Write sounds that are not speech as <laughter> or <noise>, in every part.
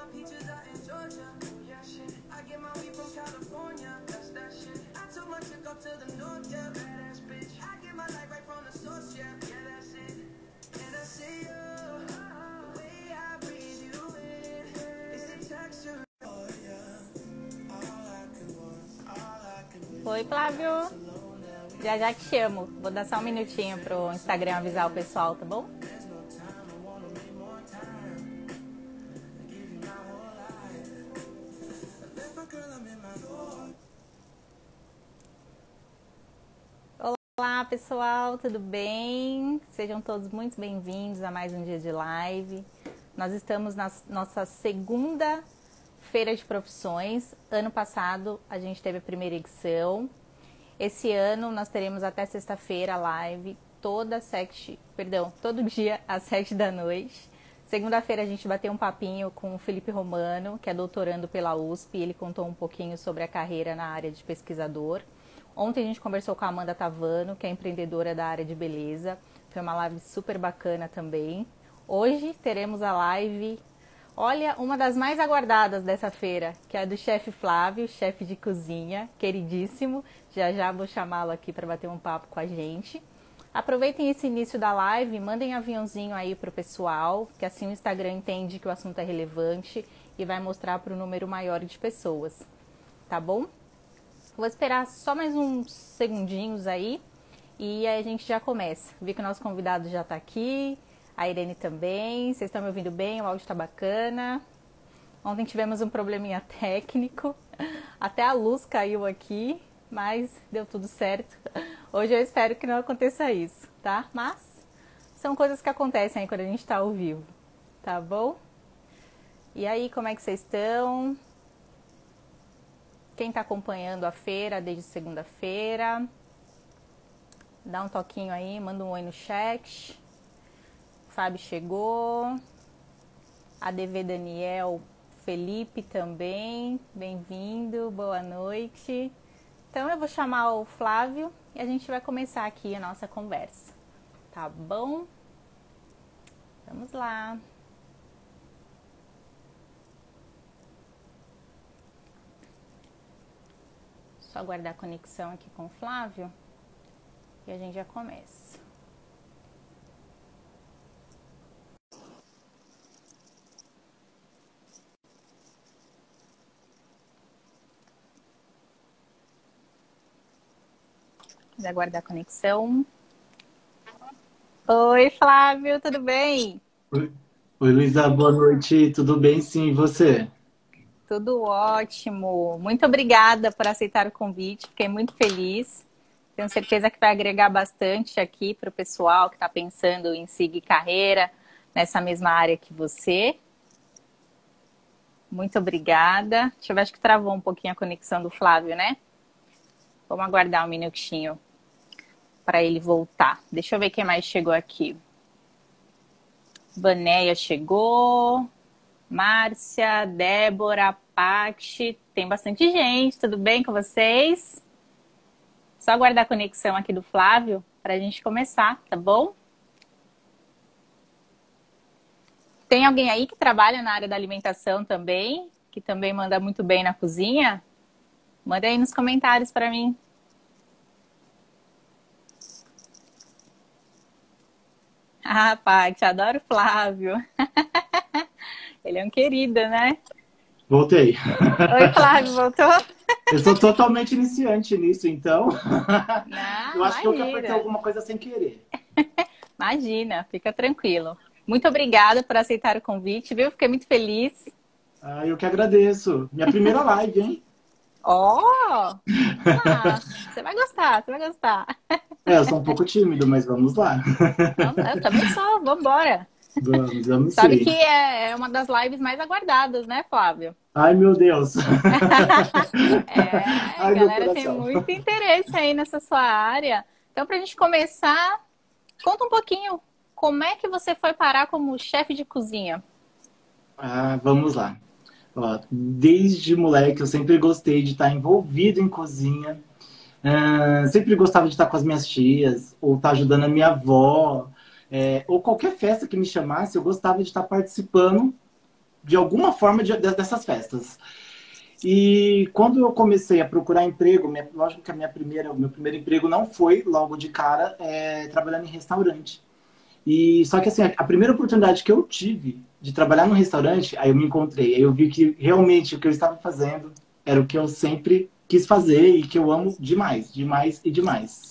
my peaches out in Georgia. Yeah, shit. I get my weed from California. That's that shit. I took my chick up to the north, yeah. Badass bitch. I get my light right from the source, yeah. Yeah, that's it. And I see you. The way I breathe you in. It's the texture. Oi, Flávio. Já já te chamo. Vou dar só um minutinho pro Instagram avisar o pessoal, tá bom? Pessoal, tudo bem? Sejam todos muito bem-vindos a mais um dia de live. Nós estamos na nossa segunda feira de profissões. Ano passado a gente teve a primeira edição. Esse ano nós teremos até sexta-feira live toda sete, perdão, todo dia às sete da noite. Segunda-feira a gente bateu um papinho com o Felipe Romano, que é doutorando pela USP, ele contou um pouquinho sobre a carreira na área de pesquisador. Ontem a gente conversou com a Amanda Tavano, que é empreendedora da área de beleza. Foi uma live super bacana também. Hoje teremos a live, olha, uma das mais aguardadas dessa feira, que é a do chefe Flávio, chefe de cozinha, queridíssimo. Já já vou chamá-lo aqui para bater um papo com a gente. Aproveitem esse início da live, mandem aviãozinho aí pro pessoal, que assim o Instagram entende que o assunto é relevante e vai mostrar para o número maior de pessoas. Tá bom? Vou esperar só mais uns segundinhos aí e aí a gente já começa. Vi que o nosso convidado já está aqui, a Irene também. Vocês estão me ouvindo bem? O áudio está bacana. Ontem tivemos um probleminha <laughs> técnico, até a luz caiu aqui, mas deu tudo certo. Hoje eu espero que não aconteça isso, tá? Mas são coisas que acontecem aí quando a gente está ao vivo, tá bom? E aí, como é que vocês estão? Quem está acompanhando a feira desde segunda-feira, dá um toquinho aí, manda um oi no chat. Fábio chegou. ADV Daniel Felipe também, bem-vindo, boa noite. Então eu vou chamar o Flávio e a gente vai começar aqui a nossa conversa, tá bom? Vamos lá. Só aguardar a conexão aqui com o Flávio e a gente já começa. Aguardar a conexão. Oi, Flávio, tudo bem? Oi, Oi, Luísa, boa noite. Tudo bem? Sim, e você? Tudo ótimo. Muito obrigada por aceitar o convite. Fiquei muito feliz. Tenho certeza que vai agregar bastante aqui para o pessoal que está pensando em seguir carreira nessa mesma área que você. Muito obrigada. Deixa eu ver, acho que travou um pouquinho a conexão do Flávio, né? Vamos aguardar um minutinho para ele voltar. Deixa eu ver quem mais chegou aqui. Vanéia chegou. Márcia, Débora, Paty. Tem bastante gente. Tudo bem com vocês? Só aguardar a conexão aqui do Flávio para a gente começar, tá bom? Tem alguém aí que trabalha na área da alimentação também, que também manda muito bem na cozinha? Manda aí nos comentários para mim. <laughs> Ah, Paty, adoro Flávio. <laughs> Ele é um querido, né? Voltei. Oi, Flávio, voltou? Eu sou totalmente iniciante nisso, então. Não, eu acho que eu imagina. apertei alguma coisa sem querer. Imagina, fica tranquilo. Muito obrigada por aceitar o convite, viu? Fiquei muito feliz. Ah, eu que agradeço. Minha primeira live, hein? Ó! Ah, você vai gostar, você vai gostar. É, eu sou um pouco tímido, mas vamos lá. Eu também sou, vambora. Vamos, vamos Sabe sim. que é uma das lives mais aguardadas, né, Flávio? Ai, meu Deus. <laughs> É, a Ai, meu galera tem muito interesse aí nessa sua área. Então, pra gente começar, conta um pouquinho como é que você foi parar como chefe de cozinha. Ah, vamos lá. Ó, desde moleque eu sempre gostei de estar envolvido em cozinha. Ah, sempre gostava de estar com as minhas tias, ou estar ajudando a minha avó, é, ou qualquer festa que me chamasse, eu gostava de estar participando de alguma forma de, dessas festas. E quando eu comecei a procurar emprego, minha, lógico que a minha primeira, o meu primeiro emprego não foi logo de cara é, trabalhando em restaurante. E só que assim, a primeira oportunidade que eu tive de trabalhar no restaurante, aí eu me encontrei, aí eu vi que realmente o que eu estava fazendo era o que eu sempre quis fazer e que eu amo demais, demais e demais.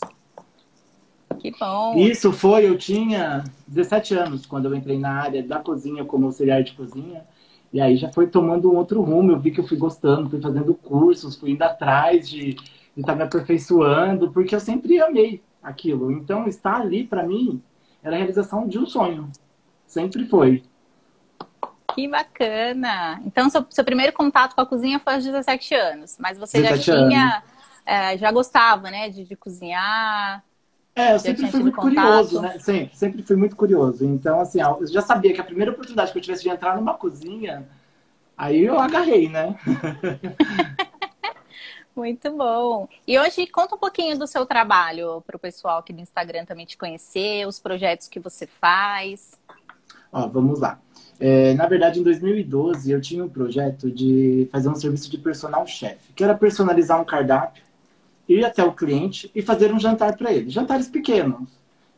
Que bom. Isso foi, eu tinha 17 anos quando eu entrei na área da cozinha como auxiliar de cozinha. E aí já foi tomando um outro rumo. Eu vi que eu fui gostando, fui fazendo cursos, fui indo atrás de estar tá me aperfeiçoando, porque eu sempre amei aquilo. Então, estar ali, para mim, era a realização de um sonho. Sempre foi. Que bacana! Então, seu, seu primeiro contato com a cozinha foi aos 17 anos, mas você já tinha, é, já gostava, né, de, de cozinhar? É, eu sempre fui muito contato. curioso, né? Sempre, sempre fui muito curioso. Então, assim, eu já sabia que a primeira oportunidade que eu tivesse de entrar numa cozinha, aí eu agarrei, né? <laughs> muito bom. E hoje, conta um pouquinho do seu trabalho para o pessoal aqui do Instagram também te conhecer, os projetos que você faz. Ó, vamos lá. É, na verdade, em 2012, eu tinha um projeto de fazer um serviço de personal chef, que era personalizar um cardápio ir até o cliente e fazer um jantar para ele. Jantares pequenos.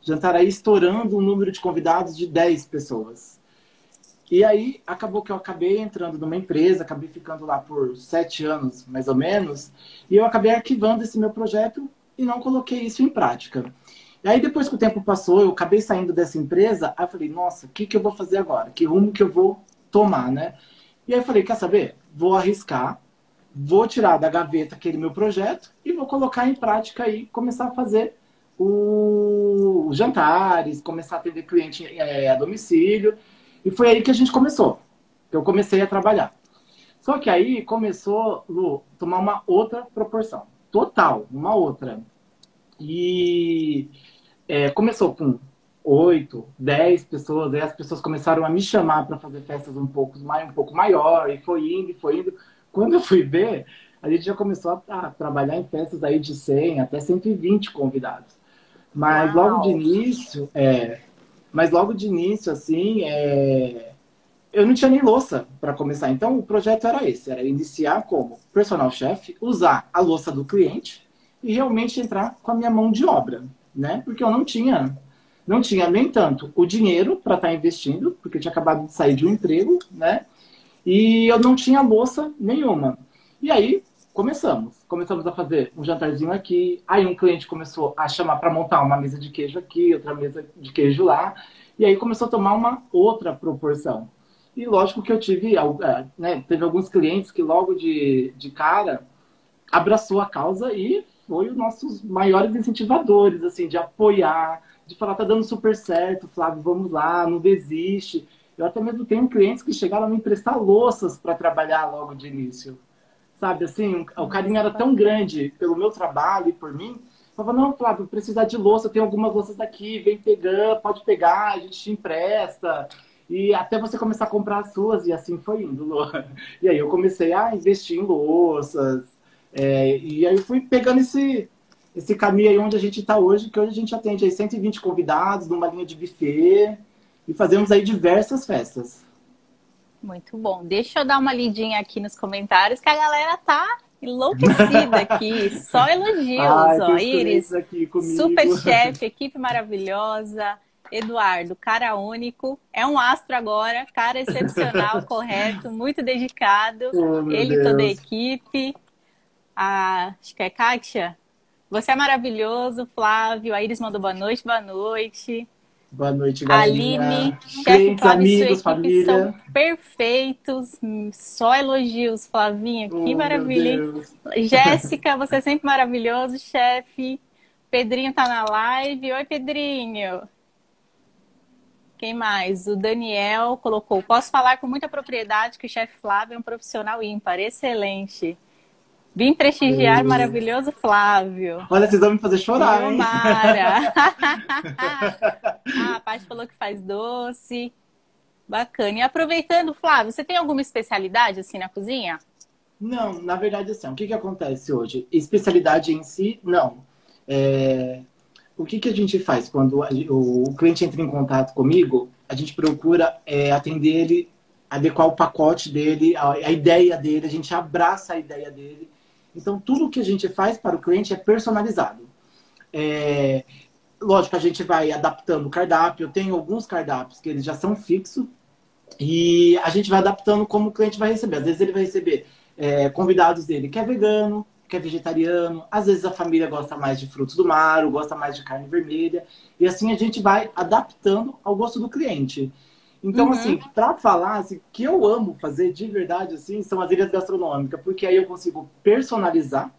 Jantar aí estourando um número de convidados de 10 pessoas. E aí acabou que eu acabei entrando numa empresa, acabei ficando lá por sete anos, mais ou menos, e eu acabei arquivando esse meu projeto e não coloquei isso em prática. E aí depois que o tempo passou, eu acabei saindo dessa empresa, aí eu falei, nossa, o que, que eu vou fazer agora? Que rumo que eu vou tomar, né? E aí eu falei, quer saber? Vou arriscar, vou tirar da gaveta aquele meu projeto e vou colocar em prática e começar a fazer os jantares, começar a atender cliente é, a domicílio. E foi aí que a gente começou. Eu comecei a trabalhar. Só que aí começou, Lu, tomar uma outra proporção. Total, uma outra. E é, começou com oito, dez pessoas, aí as pessoas começaram a me chamar para fazer festas um pouco, um pouco maior, e foi indo, e foi indo. Quando eu fui ver, a gente já começou a, trabalhar em festas aí de 100 até 120 convidados. Mas Uau. logo de início, é, mas logo de início, assim, é, eu não tinha nem louça para começar. Então o projeto era esse, era iniciar como personal chef, usar a louça do cliente e realmente entrar com a minha mão de obra, né? Porque eu não tinha, não tinha nem tanto o dinheiro para estar tá investindo, porque tinha acabado de sair de um emprego, né? E eu não tinha louça nenhuma. E aí começamos. Começamos a fazer um jantarzinho aqui. Aí um cliente começou a chamar para montar uma mesa de queijo aqui, outra mesa de queijo lá. E aí começou a tomar uma outra proporção. E lógico que eu tive, é, né, teve alguns clientes que logo de, de cara abraçou a causa e foi os nossos maiores incentivadores, assim, de apoiar, de falar, tá dando super certo, Flávio, vamos lá, não desiste. Eu até mesmo tenho clientes que chegaram a me emprestar louças para trabalhar logo de início. Sabe, assim, o carinho era tão grande pelo meu trabalho e por mim. Eu falava, não, Flávio, precisar de louça, tem algumas louças aqui, vem pegando, pode pegar, a gente te empresta. E até você começar a comprar as suas, e assim foi indo, Lô. <laughs> E aí eu comecei a investir em louças. É, e aí fui pegando esse, esse caminho aí onde a gente está hoje, que hoje a gente atende aí 120 convidados numa linha de buffet e fazemos aí diversas festas. Muito bom. Deixa eu dar uma lidinha aqui nos comentários que a galera tá enlouquecida aqui. <laughs> Só elogios, Ai, ó. Iris, super chefe, equipe maravilhosa. Eduardo, cara único, é um astro agora, cara excepcional, <laughs> correto, muito dedicado. Oh, Ele Deus. toda a equipe. A, acho que é Kátia. Você é maravilhoso, Flávio. A Iris mandou boa noite, boa noite. Boa noite, galerinha. Aline, chefe Flávio amigos, família. são perfeitos. Só elogios, Flavinha. Que oh, maravilha, hein? Jéssica, <laughs> você é sempre maravilhoso, chefe. Pedrinho tá na live. Oi, Pedrinho. Quem mais? O Daniel colocou: Posso falar com muita propriedade que o chefe Flávio é um profissional ímpar, excelente. Vim prestigiar maravilhoso Flávio. Olha, vocês vão me fazer chorar, hein? Mara. <laughs> ah, a Paty falou que faz doce. Bacana. E aproveitando, Flávio, você tem alguma especialidade assim na cozinha? Não, na verdade, assim, o que, que acontece hoje? Especialidade em si, não. É... O que, que a gente faz quando o cliente entra em contato comigo? A gente procura é, atender ele adequar o pacote dele, a, a ideia dele, a gente abraça a ideia dele. Então, tudo que a gente faz para o cliente é personalizado. É, lógico, a gente vai adaptando o cardápio. Tenho alguns cardápios que eles já são fixos e a gente vai adaptando como o cliente vai receber. Às vezes ele vai receber é, convidados dele que é vegano, que é vegetariano. Às vezes a família gosta mais de frutos do mar, ou gosta mais de carne vermelha. E assim a gente vai adaptando ao gosto do cliente. Então, uhum. assim, para falar assim, que eu amo fazer de verdade, assim, são as ilhas gastronômicas, porque aí eu consigo personalizar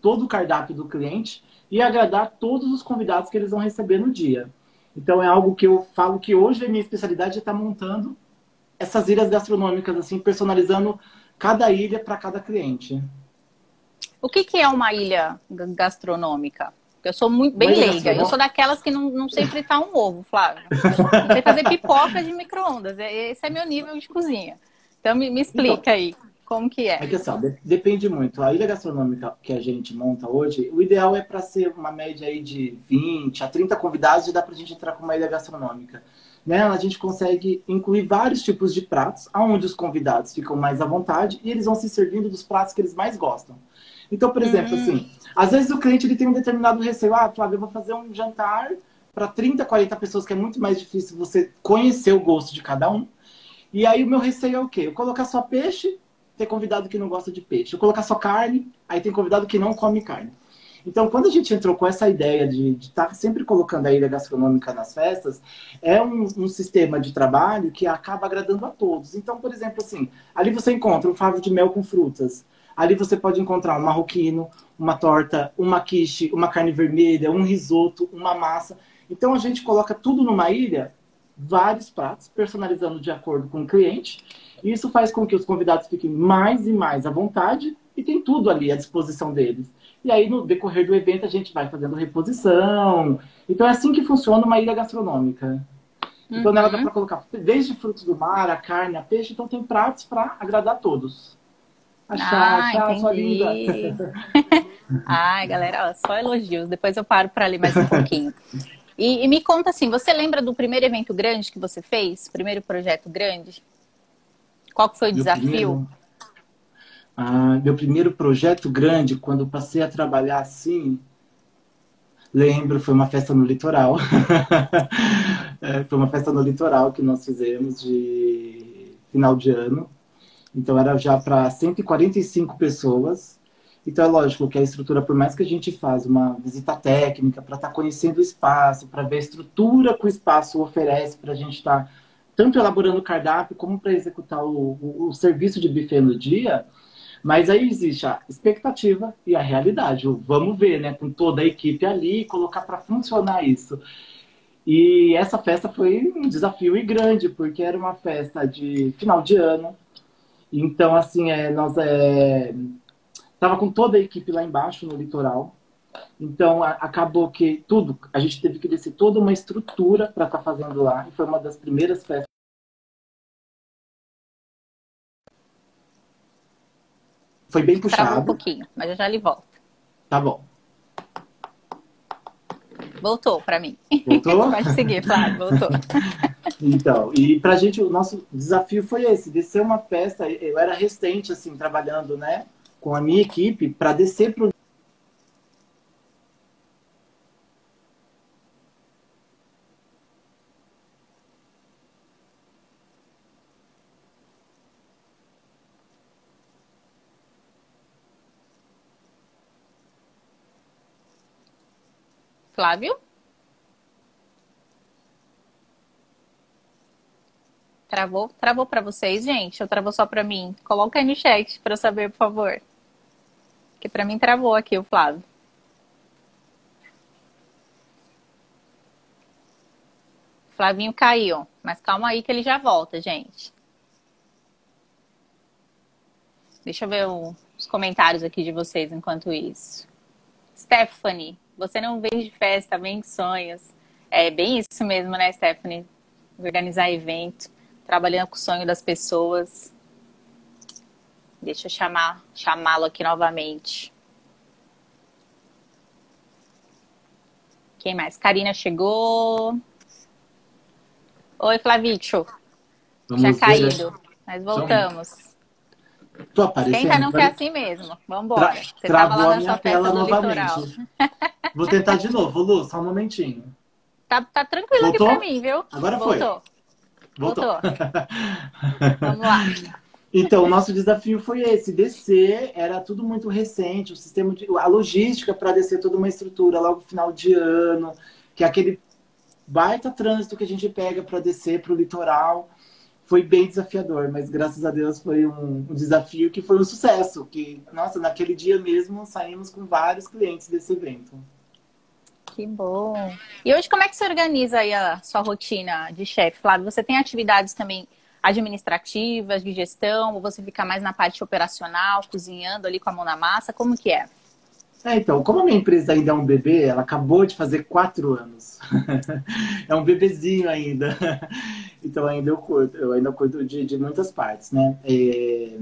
todo o cardápio do cliente e agradar todos os convidados que eles vão receber no dia. Então, é algo que eu falo que hoje a minha especialidade é estar tá montando essas ilhas gastronômicas, assim, personalizando cada ilha para cada cliente. O que, que é uma ilha gastronômica? Eu sou muito bem leiga. Eu sou daquelas que não, não sei fritar um ovo, Flávio. Não sei fazer pipoca de micro-ondas. É, esse é meu nível de cozinha. Então me, me explica então, aí como que é. É que assim, depende muito. A ilha gastronômica que a gente monta hoje, o ideal é para ser uma média aí de 20 a 30 convidados e dá para a gente entrar com uma ilha gastronômica. Nela a gente consegue incluir vários tipos de pratos, aonde os convidados ficam mais à vontade e eles vão se servindo dos pratos que eles mais gostam. Então, por exemplo, uhum. assim, às vezes o cliente ele tem um determinado receio. Ah, Flávio, eu vou fazer um jantar para 30, 40 pessoas, que é muito mais difícil você conhecer o gosto de cada um. E aí o meu receio é o quê? Eu colocar só peixe, ter convidado que não gosta de peixe. Eu colocar só carne, aí tem convidado que não come carne. Então, quando a gente entrou com essa ideia de estar tá sempre colocando a ilha gastronômica nas festas, é um, um, sistema de trabalho que acaba agradando a todos. Então, por exemplo, assim, ali você encontra um favo de mel com frutas. Ali você pode encontrar um marroquino, uma torta, uma quiche, uma carne vermelha, um risoto, uma massa. Então a gente coloca tudo numa ilha, vários pratos, personalizando de acordo com o cliente. E isso faz com que os convidados fiquem mais e mais à vontade e tem tudo ali à disposição deles. E aí, no decorrer do evento, a gente vai fazendo reposição. Então, é assim que funciona uma ilha gastronômica. Então, nela dá uhum. para colocar desde frutos do mar, a carne, a peixe. Então, tem pratos para agradar todos. Achar, ah, achar sua linda. <laughs> Ai, galera, ó, só elogios. Depois eu paro para ler mais um pouquinho. E, e, me conta assim, você lembra do primeiro evento grande que você fez? Primeiro projeto grande? Qual que foi o meu desafio? Primeiro, ah, meu primeiro projeto grande, quando passei a trabalhar assim, lembro, foi uma festa no litoral. <laughs> é, foi uma festa no litoral que nós fizemos de final de ano. Então era já para 145 pessoas. Então é lógico que a estrutura, por mais que a gente faz uma visita técnica para estar tá conhecendo o espaço, para ver a estrutura que o espaço oferece para a gente estar tá tanto elaborando o cardápio como para executar o, o, o, serviço de buffet no dia. Mas aí existe a expectativa e a realidade. Vamos ver, né? Com toda a equipe ali, colocar para funcionar isso. E essa festa foi um desafio e grande, porque era uma festa de final de ano, então, assim, é, nós é, tava com toda a equipe lá embaixo no litoral. Então, a, acabou que tudo, a gente teve que descer toda uma estrutura para estar tá fazendo lá. E foi uma das primeiras festas. Foi bem puxado. Travou um pouquinho, mas eu já lhe volto. Tá bom. Voltou para mim. Voltou? <laughs> Pode seguir, claro, voltou. <laughs> Então, e pra gente, o nosso desafio foi esse, descer uma festa, eu era restante, assim, trabalhando, né, com a minha equipe, para descer pro Flávio? Travou? Travou para vocês, gente? Ou travou só para mim? Coloca aí no chat para saber, por favor. Que para mim travou aqui o Flávio. Flavinho caiu, mas calma aí que ele já volta, gente. Deixa eu ver os comentários aqui de vocês enquanto isso. Stephanie, você não vem de festa, vem de sonhos. É bem isso mesmo, né, Stephanie? Organizar evento trabalhando com o sonho das pessoas. Deixa eu chamar, chamá-lo aqui novamente. Quem mais? Karina chegou. Oi, Flavítio. Tinha caído. Nós voltamos. Tô aparecendo. Quem tá não quer assim mesmo? Vambora. Tra Você tava travou lá a na minha sua tela novamente. <laughs> Vou tentar de novo, Lu, só um momentinho. Tá, tá tranquilo Voltou? aqui pra mim, viu? Agora foi. Voltou. Voltou. Voltou. <laughs> Vamos lá. Então, o nosso desafio foi esse: descer, era tudo muito recente, o sistema de. a logística para descer toda uma estrutura logo no final de ano, que é aquele baita trânsito que a gente pega para descer para o litoral. Foi bem desafiador, mas graças a Deus foi um, um desafio que foi um sucesso. Que, nossa, naquele dia mesmo saímos com vários clientes desse evento. Que bom. E hoje, como é que você organiza aí a sua rotina de chefe, Flávio? Você tem atividades também administrativas, de gestão, ou você fica mais na parte operacional, cozinhando ali com a mão na massa? Como que é? É, então, como a minha empresa ainda é um bebê, ela acabou de fazer quatro anos. <laughs> é um bebezinho ainda. <laughs> Então ainda eu cuido, eu ainda cuido de, de muitas partes, né? É,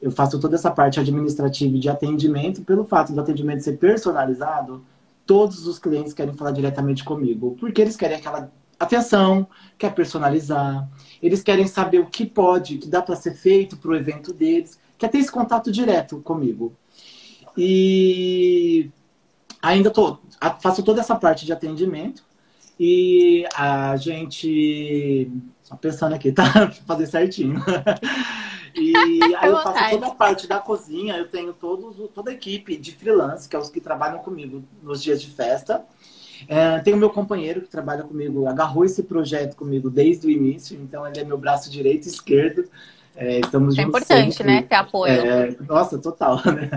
eu faço toda essa parte administrativa de atendimento, pelo fato do atendimento ser personalizado, todos os clientes querem falar diretamente comigo, porque eles querem aquela atenção, quer personalizar, eles querem saber o que pode, o que dá para ser feito para o evento deles, quer ter esse contato direto comigo. E ainda tô, faço toda essa parte de atendimento e a gente. Só pensando aqui, <laughs> tá? Fazer certinho. <laughs> E <laughs> aí eu faço toda a parte da cozinha, eu tenho todos, toda a equipe de freelance, que é os que trabalham comigo nos dias de festa. É, tenho meu companheiro que trabalha comigo, agarrou esse projeto comigo desde o início, então ele é meu braço direito e esquerdo. É, estamos é importante, sempre. né? Ter apoio. É, nossa, total. <laughs> Né?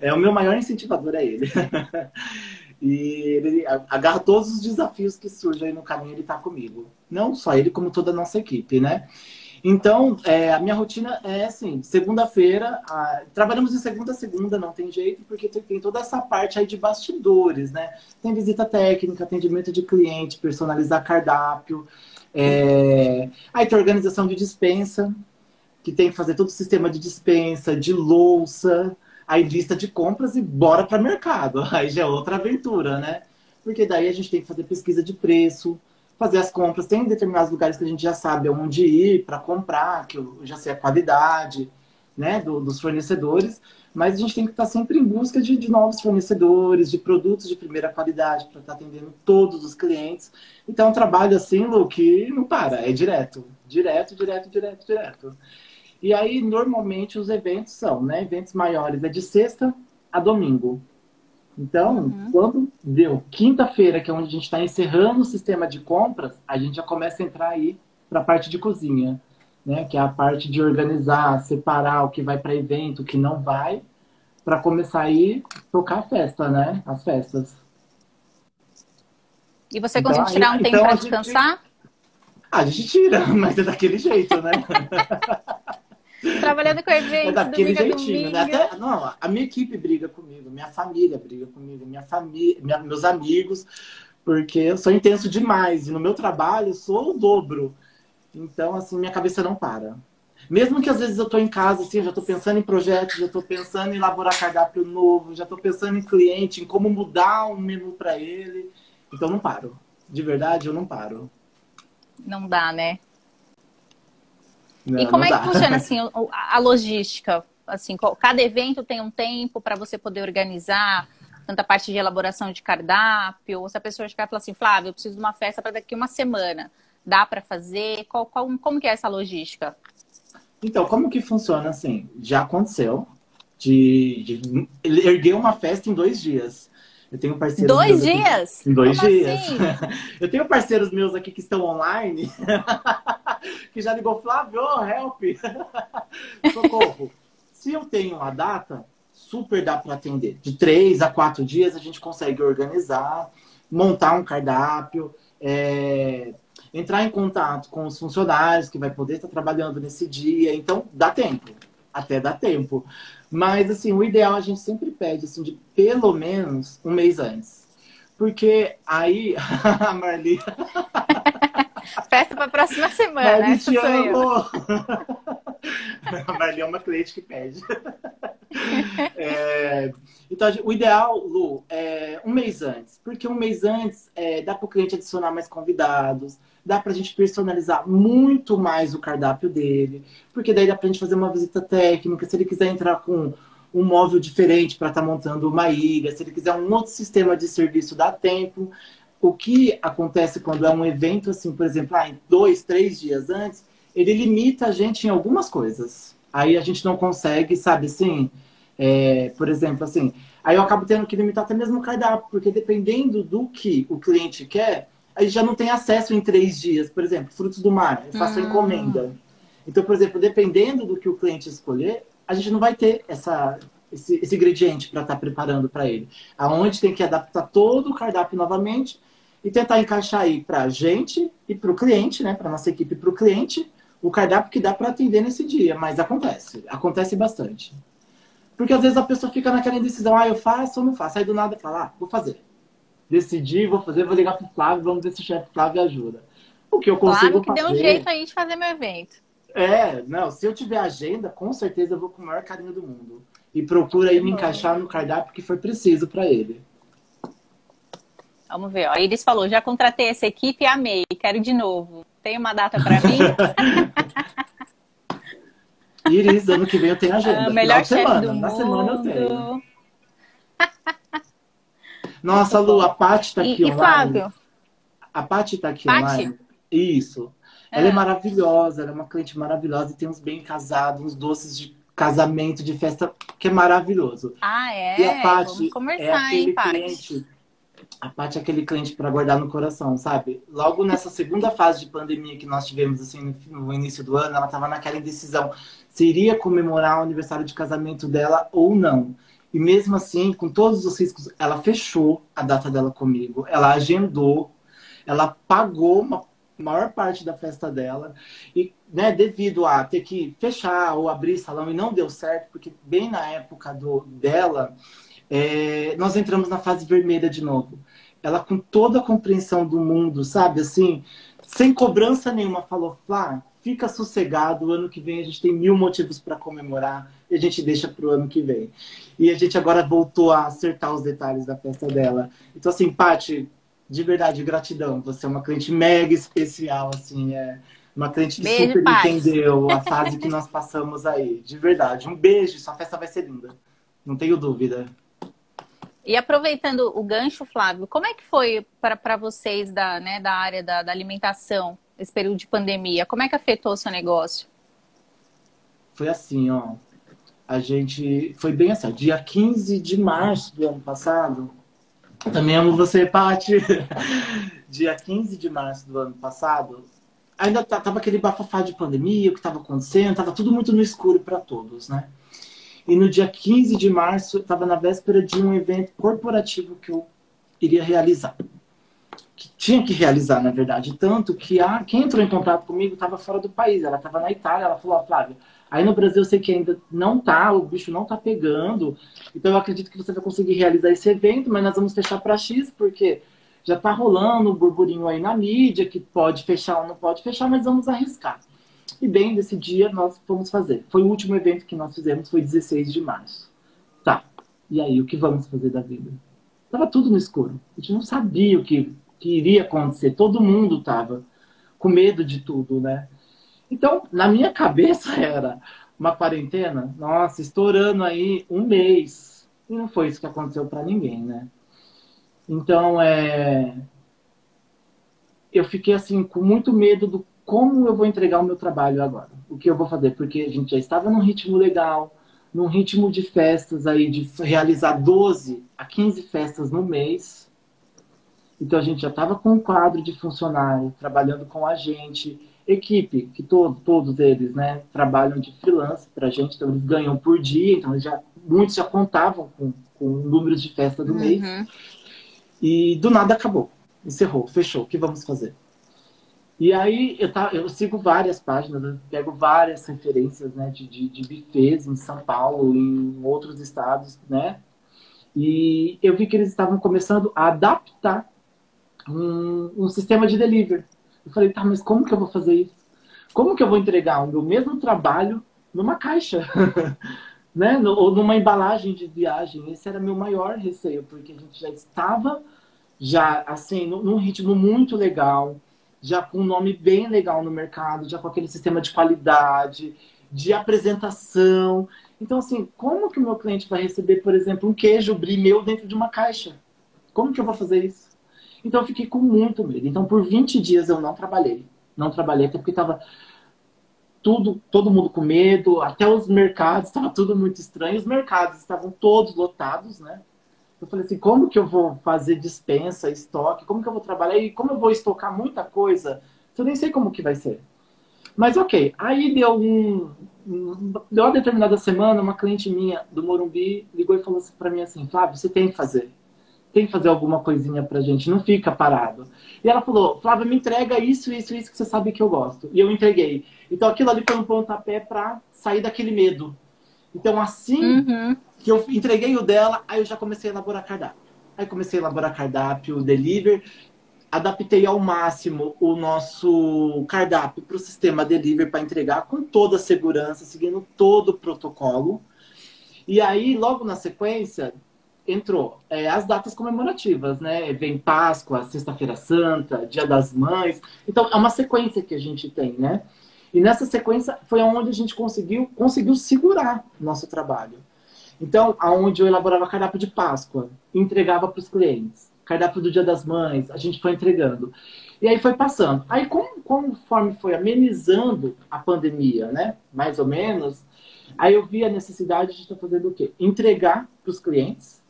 É, o meu maior incentivador é ele. <laughs> E ele agarra todos os desafios que surgem aí no caminho, ele está comigo. Não só ele, como toda a nossa equipe, né? Então, é, a minha rotina é assim, segunda-feira, trabalhamos de segunda a segunda, não tem jeito, porque tem, tem, toda essa parte aí de bastidores, né? Tem visita técnica, atendimento de cliente, personalizar cardápio, é, aí tem organização de dispensa, que tem que fazer todo o sistema de dispensa, de louça, aí lista de compras e bora para mercado. <laughs> Aí já é outra aventura, né? Porque daí a gente tem que fazer pesquisa de preço, fazer as compras. Tem determinados lugares que a gente já sabe onde ir para comprar, que eu já sei a qualidade né, do, dos fornecedores, mas a gente tem que estar sempre em busca de, de novos fornecedores, de produtos de primeira qualidade para estar atendendo todos os clientes. Então, é um trabalho assim, Lu, que não para, é direto, direto, direto, direto, direto. E aí, normalmente, os eventos são, né? Eventos maiores é de sexta a domingo. Então, uhum. quando deu quinta-feira, que é onde a gente está encerrando o sistema de compras, a gente já começa a entrar aí para a parte de cozinha, né? Que é a parte de organizar, separar o que vai para evento, o que não vai, para começar aí tocar a festa, né? As festas. E você então, consegue tirar um tempo então, para descansar? Gente... Ah, a gente tira, <laughs> mas é daquele jeito, né? <laughs> Trabalhando com eventos, é daquele domingo jeitinho, né? Até, não, a minha equipe briga comigo, minha família briga comigo, minha família, minha, meus amigos, porque eu sou intenso demais e no meu trabalho eu sou o dobro. Então, assim, minha cabeça não para. Mesmo que às vezes eu estou em casa, assim, já estou pensando em projetos, já estou pensando em elaborar cardápio novo, já estou pensando em cliente, em como mudar um menu para ele. Então, não paro. De verdade, eu não paro. Não dá, né? Não, e como é dá. que funciona assim <laughs> a logística? Assim, cada evento tem um tempo para você poder organizar tanta parte de elaboração de cardápio. Ou se a pessoa chegar e falar assim, Flávio, eu preciso de uma festa para daqui uma semana, dá para fazer? Qual, qual, como que é essa logística? Então, como que funciona assim? Já aconteceu de, de erguer uma festa em dois dias. Eu tenho parceiros Dois dias? Aqui, em dois Como dias. Assim? <laughs> Eu tenho parceiros meus aqui que estão online <laughs> que já ligou, Flávio, help! <laughs> Socorro! Se eu tenho a data, super dá para atender. De três a quatro dias a gente consegue organizar, montar um cardápio, é, entrar em contato com os funcionários que vai poder estar trabalhando nesse dia. Então, dá tempo. Até dá tempo. Mas, assim, o ideal a gente sempre pede, assim, de pelo menos um mês antes. Porque aí, <laughs> a Marli... <laughs> Festa para a próxima semana, essa te amo! a Marli é uma cliente que pede. <laughs> É, então, o ideal, Lu, é um mês antes. Porque um mês antes é, dá para o cliente adicionar mais convidados, dá para a gente personalizar muito mais o cardápio dele, porque daí dá para a gente fazer uma visita técnica. Se ele quiser entrar com um móvel diferente para estar tá montando uma ilha, se ele quiser um outro sistema de serviço, dá tempo. O que acontece quando é um evento, assim, por exemplo, ah, em dois, três dias antes, ele limita a gente em algumas coisas. Aí a gente não consegue, sabe, assim, é, por exemplo, assim, aí eu acabo tendo que limitar até mesmo o cardápio, porque dependendo do que o cliente quer, a gente já não tem acesso em três dias. Por exemplo, frutos do mar, eu faço a hum. encomenda. Então, por exemplo, dependendo do que o cliente escolher, a gente não vai ter essa, esse, esse ingrediente para estar tá preparando para ele. Aonde tem que adaptar todo o cardápio novamente e tentar encaixar aí para a gente e para o cliente, né, para nossa equipe e para o cliente, o cardápio que dá para atender nesse dia. Mas acontece, acontece bastante. Porque às vezes a pessoa fica naquela indecisão, ah, eu faço ou não faço. Aí do nada fala, ah, vou fazer. Decidi, vou fazer, vou ligar pro Flávio, vamos ver se o chefe Flávio ajuda. O que eu consigo claro que fazer... deu um jeito aí de fazer meu evento. É, não, se eu tiver agenda, com certeza eu vou com o maior carinho do mundo. E procura aí me encaixar no cardápio que for preciso para ele. Vamos ver, ó. Iris falou, já contratei essa equipe e amei, quero de novo. Tem uma data para mim? <laughs> Iris, ano que vem eu tenho agenda. Ah, melhor chefe semana. do Na mundo. semana eu tenho. <laughs> Nossa, Lu, a Paty tá aqui e, online. E Flávio? A Paty tá aqui online. Isso. Ela é. é maravilhosa, ela é uma cliente maravilhosa e tem uns bem casados, uns doces de casamento, de festa, que é maravilhoso. Ah, é? E a Paty Vamos conversar, é aquele hein, cliente. A Paty é aquele cliente para guardar no coração, sabe? Logo nessa segunda fase de pandemia que nós tivemos assim no início do ano, ela estava naquela indecisão se iria comemorar o aniversário de casamento dela ou não. E mesmo assim, com todos os riscos, ela fechou a data dela comigo, ela agendou, ela pagou uma maior parte da festa dela e, né, devido a ter que fechar ou abrir salão e não deu certo, porque bem na época do dela, é, nós entramos na fase vermelha de novo. Ela com toda a compreensão do mundo, sabe, assim, sem cobrança nenhuma, falou, Flá, fica sossegado, o ano que vem a gente tem mil motivos para comemorar e a gente deixa para o ano que vem. E a gente agora voltou a acertar os detalhes da festa dela. Então, assim, Paty, de verdade, gratidão. Você é uma cliente mega especial, assim, é uma cliente que beijo, super Paty. entendeu a fase que <laughs> nós passamos aí. De verdade. Um beijo, sua festa vai ser linda. Não tenho dúvida. E aproveitando o gancho, Flávio, como é que foi para vocês da, né, da área da, da alimentação? esse período de pandemia? Como é que afetou o seu negócio? Foi assim, ó. A gente. Foi bem assim, dia 15 de março do ano passado. Também amo você, Paty. <laughs> dia 15 de março do ano passado, ainda tava aquele bafafá de pandemia, o que estava acontecendo, tava tudo muito no escuro para todos, né? E no dia 15 de março, estava na véspera de um evento corporativo que eu iria realizar que tinha que realizar, na verdade. Tanto que a, quem entrou em contato comigo estava fora do país, ela estava na Itália, ela falou, ó, Flávia, aí no Brasil eu sei que ainda não tá, o bicho não tá pegando, então eu acredito que você vai conseguir realizar esse evento, mas nós vamos fechar para X, porque já tá rolando um burburinho aí na mídia, que pode fechar ou não pode fechar, mas vamos arriscar. E bem, nesse dia nós fomos fazer. Foi o último evento que nós fizemos, foi 16 de março. Tá, e aí, o que vamos fazer da vida? Tava tudo no escuro. A gente não sabia o que que iria acontecer. Todo mundo estava com medo de tudo, né? Então, na minha cabeça <laughs> era uma quarentena, nossa, estourando aí um mês. E não foi isso que aconteceu para ninguém, né? Então, é... eu fiquei assim com muito medo do como eu vou entregar o meu trabalho agora. O que eu vou fazer? Porque a gente já estava num ritmo legal, num ritmo de festas aí, de realizar 12 a 15 festas no mês então a gente já estava com um quadro de funcionário trabalhando com a gente, equipe, que todo, todos eles né, trabalham de freelance para a gente, então eles ganham por dia, então já, muitos já contavam com, com números de festa do uhum. mês. E do nada acabou, encerrou, fechou, o que vamos fazer? E aí eu, tá, eu sigo várias páginas, eu pego várias referências né, de, de, de buffets em São Paulo, em outros estados, né? E eu vi que eles estavam começando a adaptar um, um sistema de delivery. Eu falei, tá, mas como que eu vou fazer isso? Como que eu vou entregar o meu mesmo trabalho numa caixa? <laughs> né? Ou numa embalagem de viagem. Esse era meu maior receio, porque a gente já estava já assim num ritmo muito legal, já com um nome bem legal no mercado, já com aquele sistema de qualidade, de apresentação. Então, assim, como que o meu cliente vai receber, por exemplo, um queijo brie meu dentro de uma caixa? Como que eu vou fazer isso? Então, eu fiquei com muito medo. Então, por 20 dias eu não trabalhei. Não trabalhei, até porque estava tudo, todo mundo com medo, até os mercados, estava tudo muito estranho. Os mercados estavam todos lotados, né? Eu falei assim, como que eu vou fazer dispensa, estoque? Como que eu vou trabalhar? E como eu vou estocar muita coisa? Eu nem sei como que vai ser. Mas ok, aí deu um, deu uma determinada semana, uma cliente minha do Morumbi ligou e falou assim para mim assim, Flávio, você tem que fazer. Tem que fazer alguma coisinha pra gente, não fica parado. E ela falou, Flávio, me entrega isso, isso, isso que você sabe que eu gosto. E eu entreguei. Então aquilo ali foi um pontapé pra sair daquele medo. Então assim uhum que eu entreguei o dela, aí eu já comecei a elaborar cardápio. Aí comecei a elaborar cardápio, delivery, adaptei ao máximo o nosso cardápio para o sistema delivery para entregar com toda a segurança, seguindo todo o protocolo. E aí, logo na sequência, entrou é, as datas comemorativas, né? Vem Páscoa, Sexta-feira Santa, Dia das Mães. Então, é uma sequência que a gente tem, né? E nessa sequência foi onde a gente conseguiu, conseguiu segurar nosso trabalho. Então, aonde eu elaborava cardápio de Páscoa, entregava para os clientes. Cardápio do Dia das Mães, a gente foi entregando. E aí foi passando. Aí, conforme foi amenizando a pandemia, né? Mais ou menos, aí eu vi a necessidade de estar fazendo o quê? Entregar para os clientes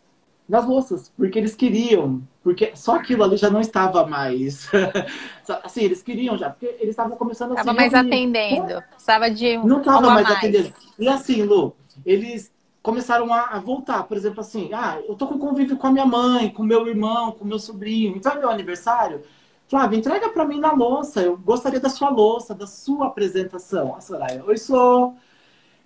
nas louças, porque eles queriam, porque só aquilo ali já não estava mais. <laughs> assim, eles queriam já, porque eles estavam começando a Estava mais atendendo, precisava de. Não estava mais, mais atendendo. E assim, Lu, eles começaram a, a, voltar. Por exemplo, assim, ah, eu tô com convívio com a minha mãe, com meu irmão, com meu sobrinho, então é meu aniversário. Flávia, entrega para mim na louça. Eu gostaria da sua louça, da sua apresentação. A Soraya, oi, sou.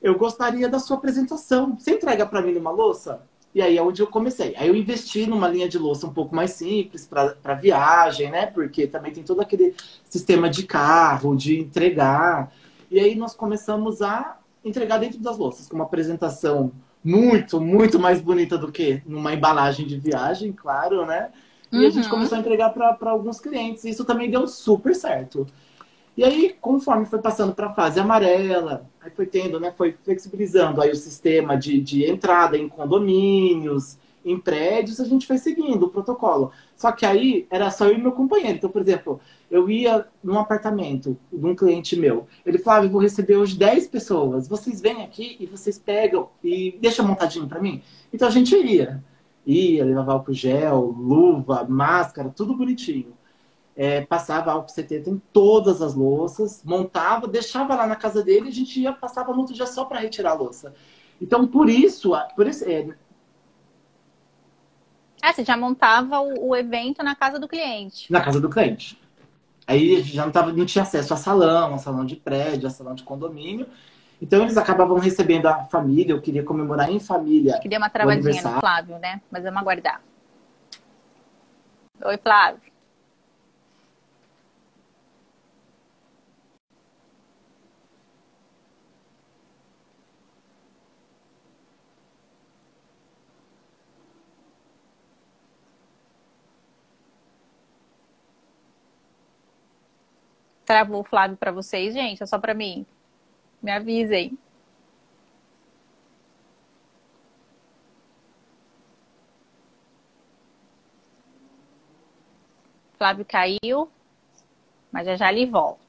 Eu gostaria da sua apresentação. Você entrega para mim numa louça? E aí é onde eu comecei. Aí eu investi numa linha de louça um pouco mais simples para viagem, né? Porque também tem todo aquele sistema de carro, de entregar. E aí nós começamos a entregar dentro das louças, com uma apresentação muito, muito mais bonita do que numa embalagem de viagem, claro, né? E uhum. a gente uhum. começou a entregar para alguns clientes. Isso também deu super certo. E aí, conforme foi passando para a fase amarela, aí foi tendo, né? Foi flexibilizando aí o sistema de, de entrada em condomínios, em prédios, a gente foi seguindo o protocolo. Só que aí era só eu e meu companheiro. Então, por exemplo, eu ia num apartamento de um cliente meu. Ele falava, vou receber hoje 10 pessoas. Vocês vêm aqui e vocês pegam e deixam montadinho para mim? Então a gente ia. Ia, levava álcool gel, luva, máscara, tudo bonitinho. É, passava álcool 70 em todas as louças, montava, deixava lá na casa dele e a gente ia, passava no outro dia só para retirar a louça. Então, por isso, por isso é, ah, você já montava o, o, evento na casa do cliente. Na casa do cliente. Aí a gente já não, tava, não tinha acesso a salão, a salão de prédio, a salão de condomínio. Então eles acabavam recebendo a família, eu queria comemorar em família. Acho que deu uma travadinha no Flávio, né? Mas vamos aguardar. Oi, Flávio. Travou o Flávio para vocês, gente? É só para mim? Me avisem. Flávio caiu, mas já já ele volta.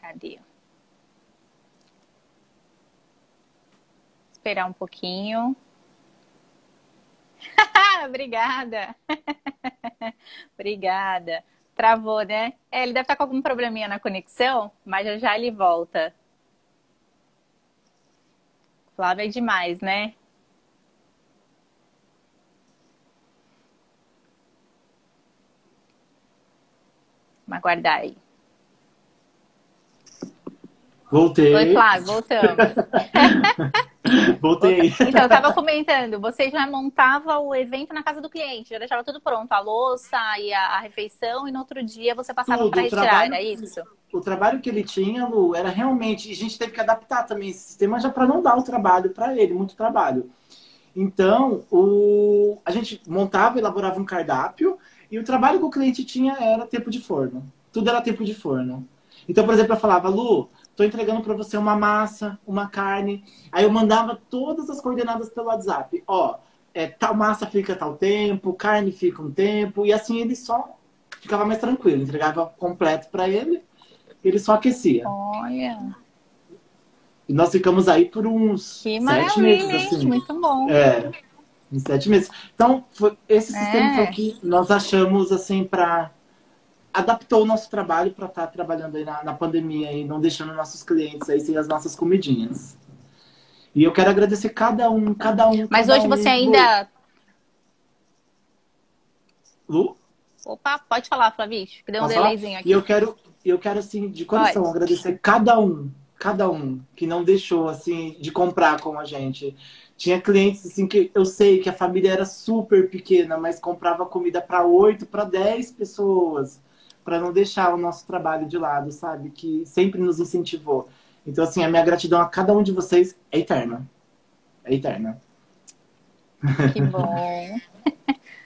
Cadê? Esperar um pouquinho. <laughs> Obrigada. <laughs> Obrigada. Travou, né? É, ele deve estar com algum probleminha na conexão, mas já já ele volta. Flávio é demais, né? Vamos aguardar aí. Voltei. Oi, Flávio, voltamos. <laughs> <laughs> Voltei. Então, eu tava comentando, você já montava o evento na casa do cliente, já deixava tudo pronto, a louça e a, a refeição, e no outro dia você passava para retirar, trabalho- era isso? O trabalho que ele tinha, Lu, era realmente. E a gente teve que adaptar também esse sistema já para não dar o trabalho para ele, muito trabalho. Então, o... a gente montava, elaborava um cardápio e o trabalho que o cliente tinha era tempo de forno. Tudo era tempo de forno. Então, por exemplo, eu falava, Lu, tô entregando para você uma massa, uma carne. Aí eu mandava todas as coordenadas pelo WhatsApp. Ó, é, tal massa fica tal tempo, carne fica um tempo. E assim ele só ficava mais tranquilo. Entregava completo para ele, ele só aquecia. Olha, E nós ficamos aí por uns que sete meses, assim. Muito bom. É, em sete meses. Então, foi- esse sistema É. foi o que nós achamos, assim, para adaptou o nosso trabalho para estar trabalhando aí na, na pandemia e não deixando nossos clientes aí sem as nossas comidinhas. E eu quero agradecer cada um, cada um. Mas cada hoje um. você ainda. Lu? Opa, pode falar, Flavício, que deu um delayzinho E aqui. eu quero, eu quero assim, de coração, Pode. agradecer cada um, cada um que não deixou assim de comprar com a gente. Tinha clientes assim que eu sei que a família era super pequena, mas comprava comida para oito, para dez pessoas, para não deixar o nosso trabalho de lado, sabe? Que sempre nos incentivou. Então assim, a minha gratidão a cada um de vocês é eterna. É eterna. Que bom.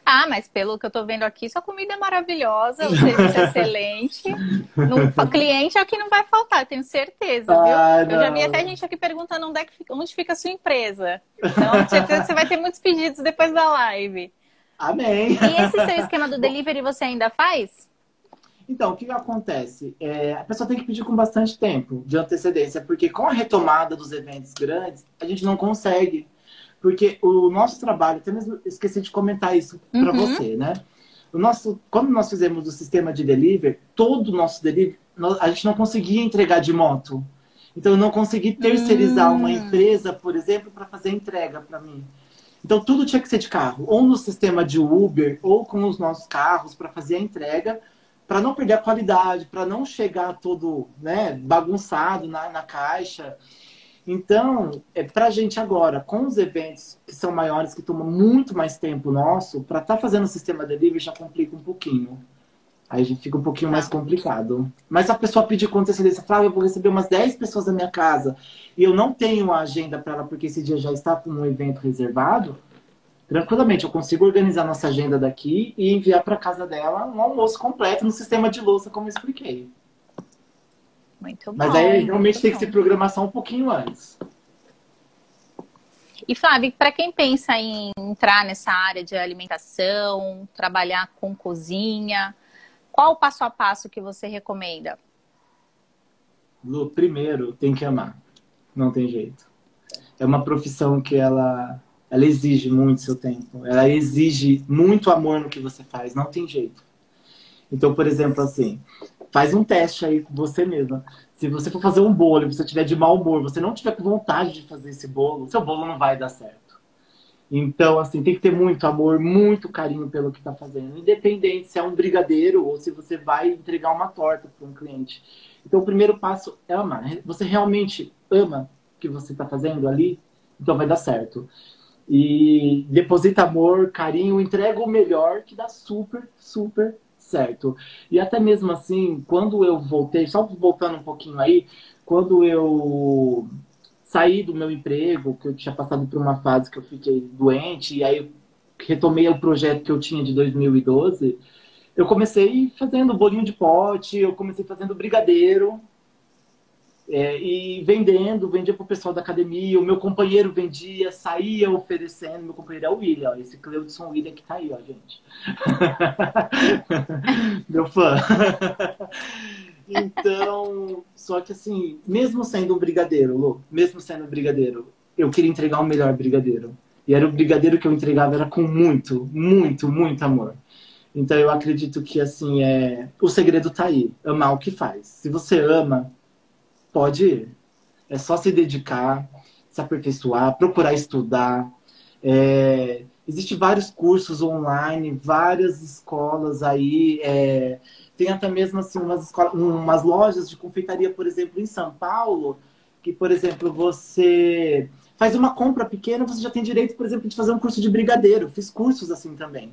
Ah, mas pelo que eu tô vendo aqui, sua comida é maravilhosa, o <laughs> serviço é excelente. Não- cliente é o que não vai faltar, tenho certeza, viu? Ah, Eu já vi até gente aqui perguntando onde, é que fica, onde fica a sua empresa. Então, certeza você vai ter muitos pedidos depois da live. Amém. E esse seu esquema do delivery você ainda faz? Então, o que acontece? É, a pessoa tem que pedir com bastante tempo de antecedência, porque com a retomada dos eventos grandes, a gente não consegue. Porque o nosso trabalho, até mesmo esqueci de comentar isso para Uhum. você, né? O nosso, quando nós fizemos o sistema de delivery, todo o nosso delivery, a gente não conseguia entregar de moto. Então, eu não consegui terceirizar uma Hum. empresa, por exemplo, para fazer entrega para mim. Então, tudo tinha que ser de carro, ou no sistema de Uber, ou com os nossos carros para fazer a entrega, para não perder a qualidade, para não chegar todo né, bagunçado na, na caixa. Então, é para a gente agora, com os eventos que são maiores, que tomam muito mais tempo nosso, para estar fazendo o sistema delivery já complica um pouquinho. Aí gente fica um pouquinho mais complicado. Mas a pessoa pedir com antecedência, fala, "Ah, eu vou receber umas 10 pessoas na minha casa e eu não tenho a agenda para ela porque esse dia já está com um evento reservado, tranquilamente eu consigo organizar nossa agenda daqui e enviar para casa dela um almoço completo no sistema de louça, como eu expliquei. Muito bom. Mas aí realmente tem que bom. ser programação um pouquinho antes. E Flávio, para quem pensa em entrar nessa área de alimentação, trabalhar com cozinha, qual o passo a passo que você recomenda? Lu, primeiro tem que amar. Não tem jeito. É uma profissão que ela, ela exige muito seu tempo. Ela exige muito amor no que você faz. Não tem jeito. Então, por exemplo, assim, faz um teste aí com você mesma. Se você for fazer um bolo e você tiver de mau humor, você não tiver com vontade de fazer esse bolo, seu bolo não vai dar certo. Então, assim, tem que ter muito amor, muito carinho pelo que está fazendo. Independente se é um brigadeiro ou se você vai entregar uma torta para um cliente. Então, o primeiro passo é amar. Você realmente ama o que você está fazendo ali? Então vai dar certo. E deposita amor, carinho, entrega o melhor que dá super, super certo. E até mesmo assim, quando eu voltei, só voltando um pouquinho aí, quando eu saí do meu emprego, que eu tinha passado por uma fase que eu fiquei doente, e aí retomei o projeto que eu tinha de 2012, eu comecei fazendo bolinho de pote, eu comecei fazendo brigadeiro, é, e vendendo, vendia pro pessoal da academia, o meu companheiro vendia, saía oferecendo, meu companheiro é o William, ó, esse Cleudson William que tá aí, ó, gente. <laughs> meu fã. então, só que assim, mesmo sendo um brigadeiro, Lu, mesmo sendo um brigadeiro, eu queria entregar o melhor brigadeiro. E era o brigadeiro que eu entregava, era com muito, muito, muito amor. Então eu acredito que assim é o segredo tá aí, amar o que faz. Se você ama, pode ir. É só se dedicar, se aperfeiçoar, procurar estudar. É, Existem vários cursos online, várias escolas aí. é, tem até mesmo assim umas, escolas, umas lojas de confeitaria, por exemplo, em São Paulo, que, por exemplo, você faz uma compra pequena, você já tem direito, por exemplo, de fazer um curso de brigadeiro. Fiz cursos assim também.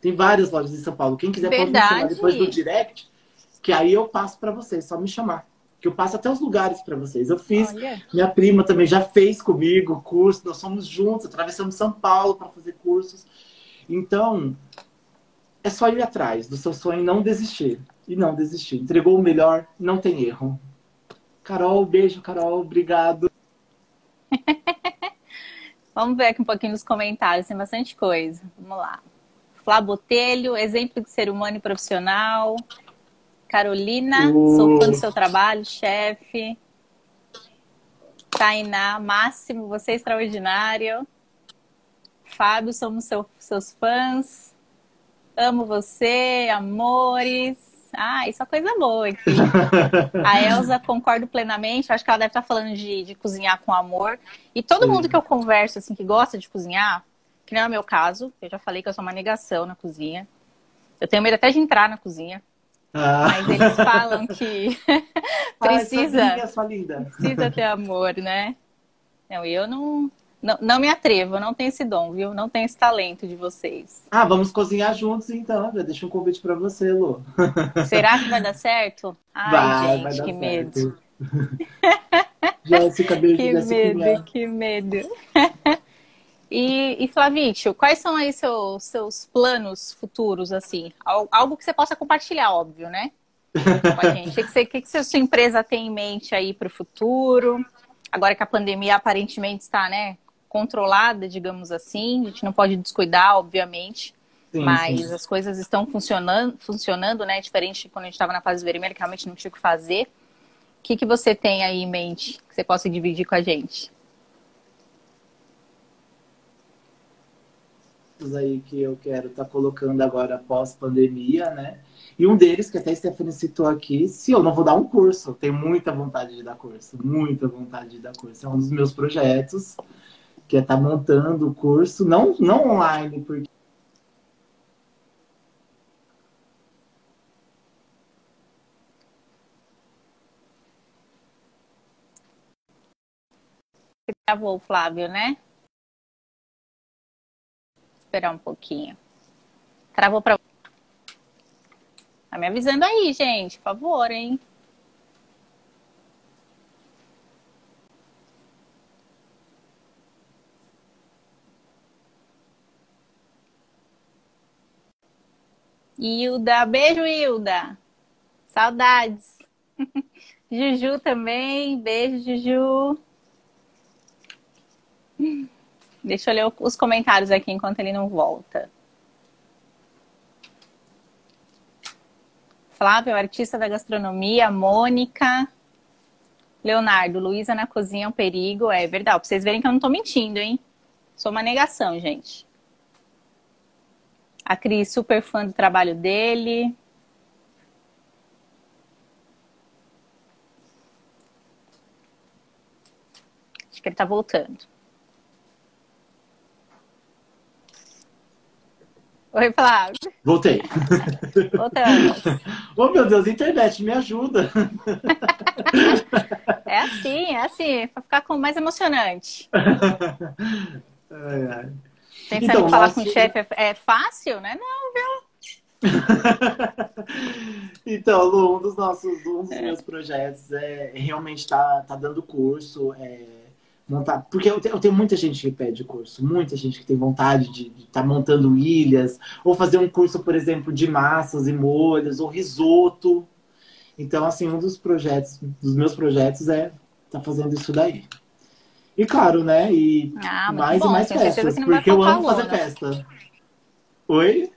Tem várias lojas em São Paulo. Quem quiser pode me chamar depois do direct, que aí eu passo para vocês, só me chamar. Que eu passo até os lugares para vocês. Eu fiz, Olha. minha prima também já fez comigo curso, nós somos juntos, atravessamos São Paulo para fazer cursos. Então, é só ir atrás do seu sonho e não desistir. E não desistir. Entregou o melhor, não tem erro. Carol, beijo, Carol, obrigado. <laughs> Vamos ver aqui um pouquinho nos comentários, tem bastante coisa. Vamos lá. Flá Botelho, exemplo de ser humano e profissional. Carolina, uh. sou fã do seu trabalho, chefe. Tainá, Máximo, você é extraordinário. Fábio, somos seu, seus fãs. Amo você, amores. Ah, isso é coisa boa aqui. A <laughs> Elza, concordo plenamente. Acho que ela deve estar falando de, de cozinhar com amor. E todo mundo que eu converso, assim, que gosta de cozinhar, que não é o meu caso. Eu já falei que eu sou uma negação na cozinha. Eu tenho medo até de entrar na cozinha. Ah. Mas eles falam que <laughs> precisa, Ai, precisa ter amor, né? Não, eu não, não, não me atrevo, não tenho esse dom, viu? Não tenho esse talento de vocês. Ah, vamos cozinhar juntos então. Já deixa um convite para você, Lu. <laughs> Será que vai dar certo? Ai, vai, gente, vai que medo. <laughs> Jéssica, beijo, que medo, que medo. E, e quais são aí seus, seus planos futuros, assim? Algo que você possa compartilhar, óbvio, né? Com a <laughs> gente. O que, você, que, que sua empresa tem em mente aí para o futuro? Agora que a pandemia aparentemente está, né, controlada, digamos assim, a gente não pode descuidar, obviamente. Sim, mas sim. as coisas estão funcionando, funcionando, né? Diferente de quando a gente estava na fase vermelha, que realmente não tinha o que fazer. O que, que você tem aí em mente que você possa dividir com a gente? Aí que eu quero estar tá colocando agora pós-pandemia, né? E um deles, que até a Stephanie citou aqui, se eu não vou dar um curso, tenho muita vontade de dar curso, muita vontade de dar curso. É um dos meus projetos, que é estar tá montando o curso, não, não online, porque Travou, Flávio, né? Esperar um pouquinho. Travou pra. Tá me avisando aí, gente, por favor, hein? Hilda, beijo, Hilda. Saudades. <laughs> Juju também, beijo, Juju. Deixa eu ler os comentários aqui enquanto ele não volta. Flávio, artista da gastronomia, Mônica. Leonardo, Luísa na cozinha é um perigo. É verdade, pra vocês verem que eu não tô mentindo, hein? Sou uma negação, gente. A Cris, super fã do trabalho dele. Acho que ele tá voltando. Oi, Flávio. Voltei. Voltamos. <laughs> oh, meu Deus, internet, me ajuda. <laughs> é assim, é assim, para ficar com mais emocionante. ai, ai. Pensando então, em falar com o chefe é, é fácil, né? Não, viu? <laughs> então, Lu, um dos nossos, um dos é. meus projetos é realmente tá, tá dando curso. É Porque eu, tenho muita gente que pede curso, muita gente que tem vontade de estar tá montando ilhas, ou fazer um curso, por exemplo, de massas e molhos, ou risoto. Então, assim, um dos projetos, dos meus projetos é estar tá fazendo isso daí. E claro, né? E ah, mais bom, e mais festas, porque eu amo fazer festa. Oi?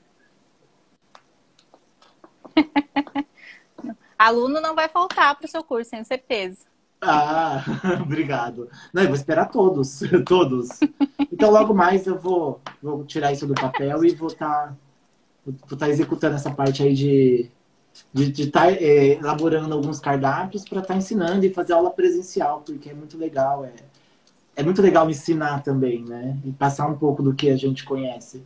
<laughs> Aluno não vai faltar para o seu curso, tenho certeza. Ah, <laughs> obrigado. Não, eu vou esperar todos, <laughs> todos. Então logo mais eu vou, vou tirar isso do papel e vou estar tá, tá executando essa parte aí de de estar tá, é, elaborando alguns cardápios para estar tá ensinando e fazer aula presencial, porque é muito legal, é, é muito legal ensinar também, né? E passar um pouco do que a gente conhece.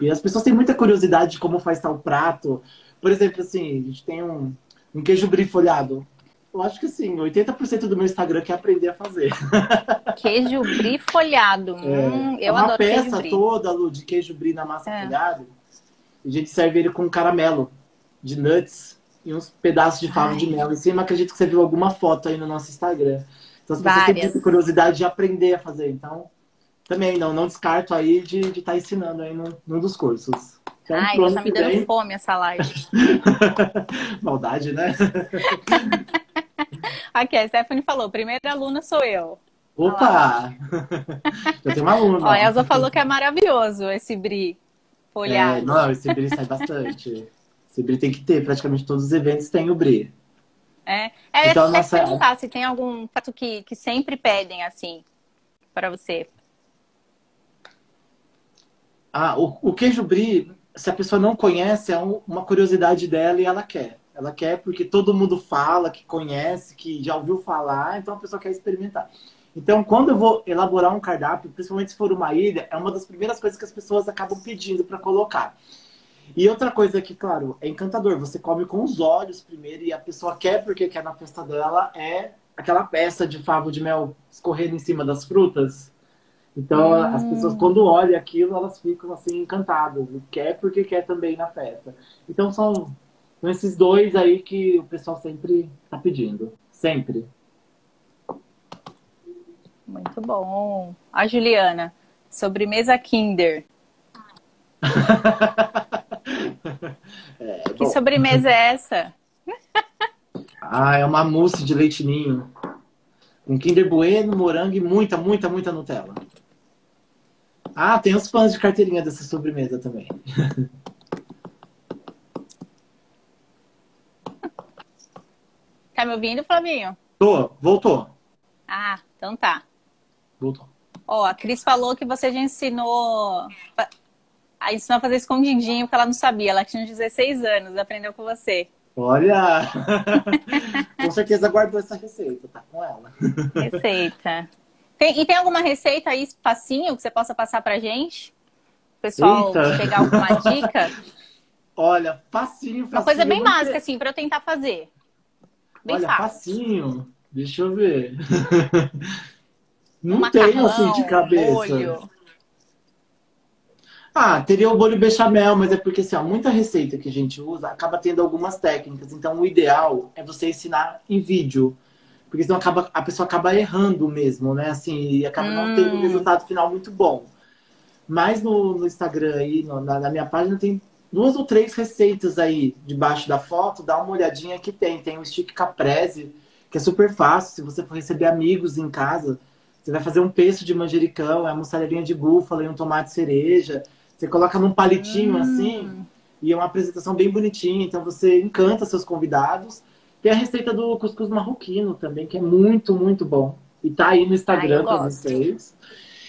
E as pessoas têm muita curiosidade de como faz tal prato. Por exemplo, assim, a gente tem um, um queijo brie folhado eu acho que sim, 80% do meu Instagram quer aprender a fazer. <laughs> Queijo brie folhado. É, Hum, é eu uma adoro peça toda, Lu, de queijo brie na massa É. folhada. A gente serve ele com caramelo de nuts e uns pedaços de favo Ai. de mel em cima. Acredito que você viu alguma foto aí no nosso Instagram. Então as pessoas têm muita curiosidade de aprender a fazer. Então, também não, não descarto aí de estar ensinando aí num, num dos cursos. Então, Ai, tá me dando vem- fome essa live. <laughs> Maldade, né? <laughs> <laughs> Aqui, a Stephanie falou, primeira aluna sou eu. Opa! Já <laughs> tem uma aluna. Ó, a Elza falou que é maravilhoso esse brie É, folhado. não, esse brie sai bastante. Esse brie tem que ter, praticamente todos os eventos tem o brie. É, é Então, até nossa- perguntar se tem algum prato que, que sempre pedem, assim, pra você. Ah, o, o queijo brie, se a pessoa não conhece, é um- uma curiosidade dela e ela quer. Ela quer porque todo mundo fala, que conhece, que já ouviu falar, então a pessoa quer experimentar. Então, quando eu vou elaborar um cardápio, principalmente se for uma ilha, é uma das primeiras coisas que as pessoas acabam pedindo para colocar. E outra coisa que, claro, é encantador. Você come com os olhos primeiro e a pessoa quer porque quer na festa dela é aquela peça de favo de mel escorrendo em cima das frutas. Então, as pessoas, quando olham aquilo, elas ficam assim encantadas. Quer porque quer também na festa. Então, são, são esses dois aí que o pessoal sempre tá pedindo. Sempre. Muito bom. A Juliana, sobremesa Kinder. <laughs> É, Que bom. sobremesa é essa? Ah, é uma mousse de leite ninho. Com Kinder Bueno, morango e muita, muita, muita Nutella. Ah, tem os fãs de carteirinha dessa sobremesa também. <laughs> Tá me ouvindo, Flavinho? Tô, voltou. Ah, então tá. Voltou. Ó, a Cris falou que você já ensinou a ensinou a fazer escondidinho porque ela não sabia. Ela tinha 16 anos, aprendeu com você. Olha! <laughs> com certeza guardou essa receita, tá com ela. Receita. Tem- e tem alguma receita aí facinho que você possa passar pra gente? O pessoal Eita. pegar alguma dica? <laughs> Olha, facinho, facinho. Uma coisa bem básica, sei- assim, pra eu tentar fazer. Bem Olha, fácil. facinho. Deixa eu ver. <laughs> Não Um macarrão, assim de cabeça. molho. Ah, teria o bolho bechamel, mas é porque assim, ó, muita receita que a gente usa acaba tendo algumas técnicas. Então, o ideal é você ensinar em vídeo. Porque senão acaba, a pessoa acaba errando mesmo, né? Assim, e acaba não tendo um Hum. resultado final muito bom. Mas no, no Instagram aí, no- na, na minha página, tem duas ou três receitas aí debaixo da foto. Dá uma olhadinha que tem. Tem o stick caprese, que é super fácil. Se você for receber amigos em casa, você vai fazer um pesto de manjericão, é uma mussarelinha de búfala e um tomate cereja. Você coloca num palitinho Hum. assim, e é uma apresentação bem bonitinha. Então você encanta seus convidados. Tem a receita do cuscuz marroquino também, que é muito, muito bom. E tá aí no Ai, Instagram gosto. vocês.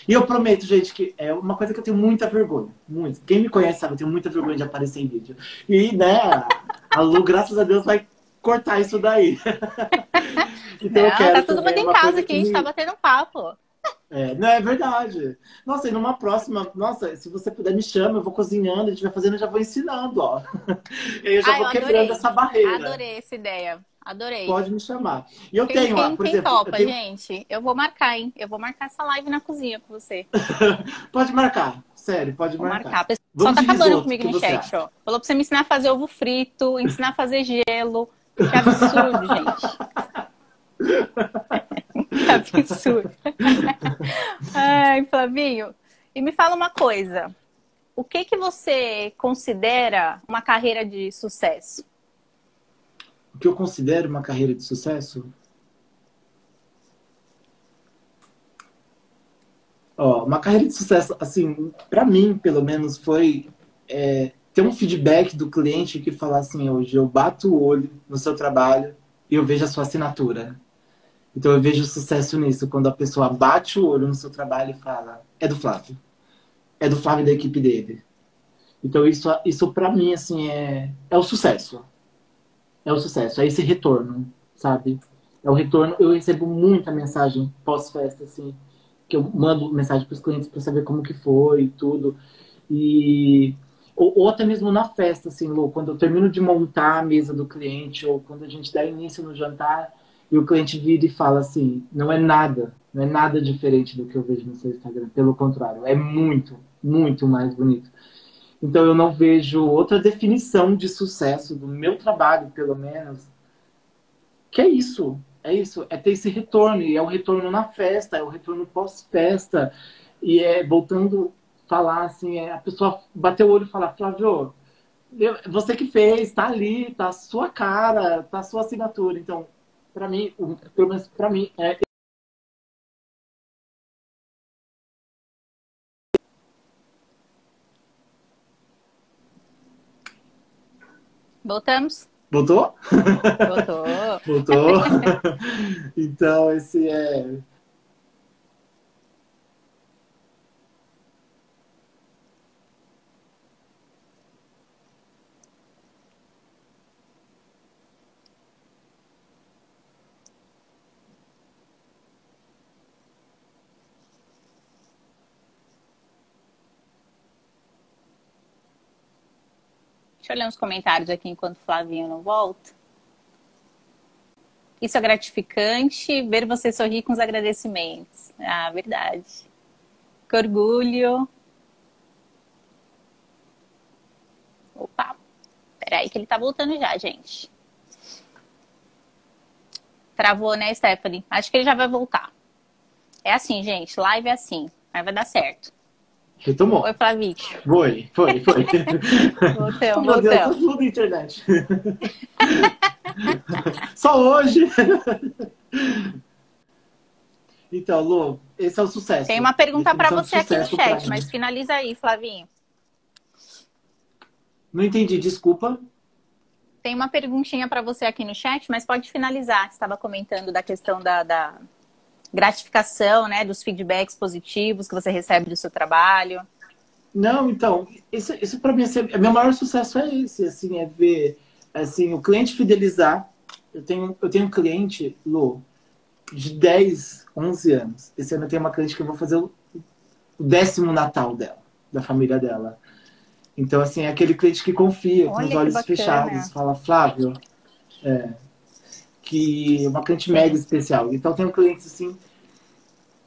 E eu prometo, gente, que é uma coisa que eu tenho muita vergonha. Muito. Quem me conhece sabe, eu tenho muita vergonha de aparecer em vídeo. E, né, a Lu, graças a Deus, vai cortar isso daí. <laughs> então eu Não, quero tá todo mundo em casa aqui, a gente tá batendo papo. é, não é verdade. Nossa, e numa próxima, nossa, se você puder me chama, eu vou cozinhando, a gente vai fazendo, eu já vou ensinando, ó. <laughs> Eu já Ai, vou eu quebrando essa barreira. Adorei essa ideia. Adorei. Pode me chamar. E eu Quem, tenho, quem, por quem exemplo, topa, eu tenho- gente? Eu vou marcar, hein? Eu vou marcar essa live na cozinha com você. <laughs> pode marcar, sério, pode Vou marcar. marcar. O pessoal Vamos tá acabando risoto, comigo no chat, ó. Falou pra você me ensinar a fazer ovo frito, ensinar a fazer gelo. Que absurdo, <laughs> gente. que absurdo. Ai, Flavinho. E me fala uma coisa. O que que você considera uma carreira de sucesso? O que eu considero uma carreira de sucesso? Ó, uma carreira de sucesso, assim, pra mim, pelo menos, foi é, ter um feedback do cliente que falar assim, hoje eu bato o olho no seu trabalho e eu vejo a sua assinatura. Então eu vejo sucesso nisso, quando a pessoa bate o olho no seu trabalho e fala, é do Flávio. É do Flávio e da equipe dele. Então isso, isso para mim, assim, é, é o sucesso é o sucesso, é esse retorno, sabe? É o retorno. Eu recebo muita mensagem pós-festa, assim, que eu mando mensagem para os clientes para saber como que foi e tudo. E ou, ou até mesmo na festa, assim, Lu, quando eu termino de montar a mesa do cliente ou quando a gente dá início no jantar, e o cliente vira e fala assim: não é nada, não é nada diferente do que eu vejo no seu Instagram. Pelo contrário, é muito, muito mais bonito. Então eu não vejo outra definição de sucesso do meu trabalho, pelo menos, que é isso. É isso, é ter esse retorno, e é o retorno na festa, é o retorno pós-festa, e é voltando falar assim, é a pessoa bater o olho e falar, Flávio, você que fez, tá ali, tá a sua cara, tá a sua assinatura. Então, para mim, pelo menos para mim, é Voltamos? Voltou? Voltou. <laughs> Voltou. <laughs> então, esse é Deixa eu ler uns comentários aqui enquanto o Flavinho não volta. Isso é gratificante, ver você sorrir com os agradecimentos. Ah, verdade. Que orgulho. Opa, peraí que ele tá voltando já, gente. Travou, né, Stephanie? Acho que ele já vai voltar. É assim, gente, live é assim, mas vai dar certo. Retomou. Oi, Flavinho. Foi, foi, foi. <laughs> Voltamos, Meu Deus, tudo internet. <laughs> Só hoje. Então, Lu, esse é o sucesso. Tem uma pergunta para você aqui no chat, mas finaliza aí, Flavinho. Não entendi, desculpa. Tem uma perguntinha para você aqui no chat, mas pode finalizar. Você estava comentando da questão da, da gratificação, né, dos feedbacks positivos que você recebe do seu trabalho. Não, então, isso, isso para mim, assim, é- meu maior sucesso é esse, assim, é ver, assim, o cliente fidelizar. Eu tenho, eu tenho um cliente, Lu, de 10, 11 anos. Esse ano eu tenho uma cliente que eu vou fazer o décimo Natal dela, da família dela. Então, assim, é aquele cliente que confia, com Olha os que olhos bacana. fechados, fala, Flávio, é, que é uma cliente mega especial. Então, tem um cliente, assim,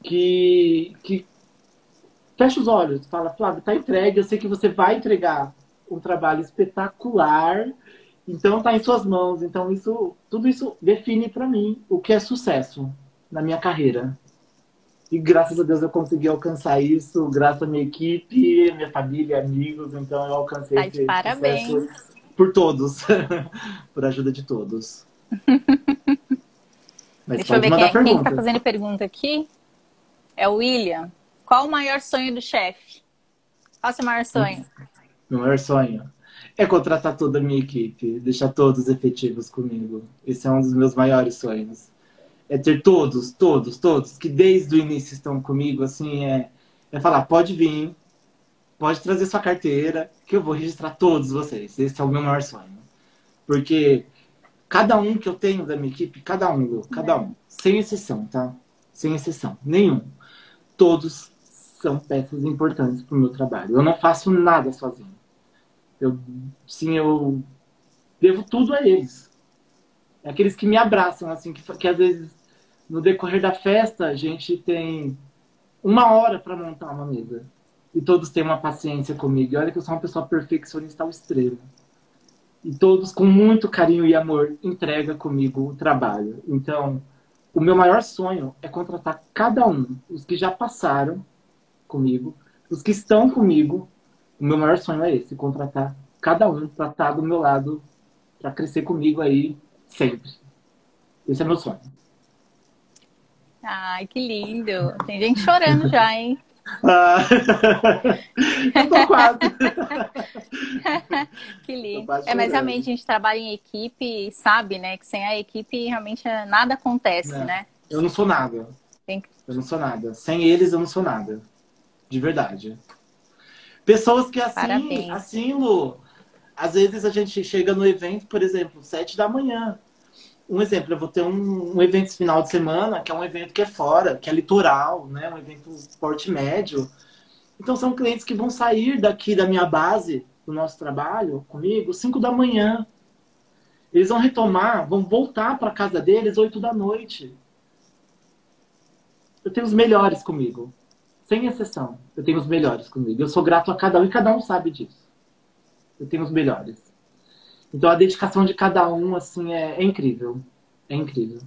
que, que fecha os olhos, fala, Flávio, tá entregue, eu sei que você vai entregar um trabalho espetacular, então tá em suas mãos. Então, isso, tudo isso define para mim o que é sucesso na minha carreira. E graças a Deus eu consegui alcançar isso, graças à minha equipe, minha família, amigos, então eu alcancei Tá esse parabéns. sucesso por todos, <laughs> por ajuda de todos. <laughs> Mas Deixa eu ver quem, quem está fazendo pergunta aqui. É o William. Qual o maior sonho do chefe? Qual o seu maior sonho? Meu maior sonho é contratar toda a minha equipe, deixar todos efetivos comigo. Esse é um dos meus maiores sonhos. É ter todos, todos, todos, que desde o início estão comigo, assim, é, é falar, pode vir, pode trazer sua carteira, que eu vou registrar todos vocês. Esse é o meu maior sonho. Porque cada um que eu tenho da minha equipe, cada um, Lu, cada um, sem exceção, tá? Sem exceção, nenhum. Todos são peças importantes para o meu trabalho. Eu não faço nada sozinho. Eu, sim, eu devo tudo a eles. É aqueles que me abraçam, assim, que, que às vezes no decorrer da festa a gente tem uma hora para montar uma mesa. E todos têm uma paciência comigo. E olha que eu sou uma pessoa perfeccionista ao extremo. E todos, com muito carinho e amor, entrega comigo o trabalho. Então, o meu maior sonho é contratar cada um, os que já passaram comigo, os que estão comigo. O meu maior sonho é esse, contratar cada um para estar do meu lado, para crescer comigo aí sempre. Esse é meu sonho. Ai, que lindo. Tem gente chorando já, hein? Ah, <laughs> eu tô quase. Que lindo. É, mas realmente a gente trabalha em equipe e sabe, né? Que sem a equipe realmente nada acontece, É. né? Eu não sou nada. Tem Eu não sou nada. Sem eles, eu não sou nada. De verdade. Pessoas que assim, Parabéns. assim, Lu, às vezes a gente chega no evento, por exemplo, sete da manhã. Um exemplo, eu vou ter um, um evento final de semana, que é um evento que é fora, que é litoral, né? Um evento porte médio. Então são clientes que vão sair daqui da minha base, do nosso trabalho, comigo, cinco da manhã. Eles vão retomar, vão voltar para casa deles oito da noite. Eu tenho os melhores comigo. Sem exceção. Eu tenho os melhores comigo. Eu sou grato a cada um e cada um sabe disso. Eu tenho os melhores. Então a dedicação de cada um, assim, é, é incrível. É incrível.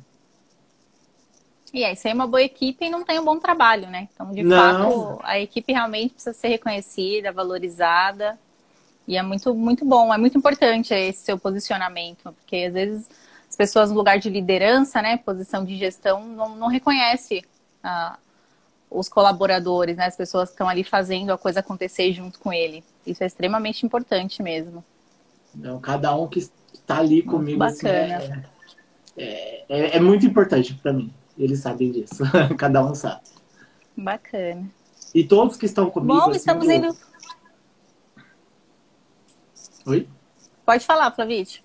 E aí, sem uma boa equipe não tem um bom trabalho, né? Então, de Não. fato, a equipe realmente precisa ser reconhecida, valorizada. E é muito, muito bom, é muito importante esse seu posicionamento, porque às vezes as pessoas no lugar de liderança, né, posição de gestão, não, não reconhece ah, os colaboradores, né, as pessoas que estão ali fazendo a coisa acontecer junto com ele. Isso é extremamente importante mesmo. Então, cada um que está ali comigo, assim, bacana. é, é, é muito importante para mim. Eles sabem disso. <laughs> cada um sabe. Bacana. E todos que estão comigo. Bom, assim, estamos eu- indo. Oi? Pode falar, Flavite.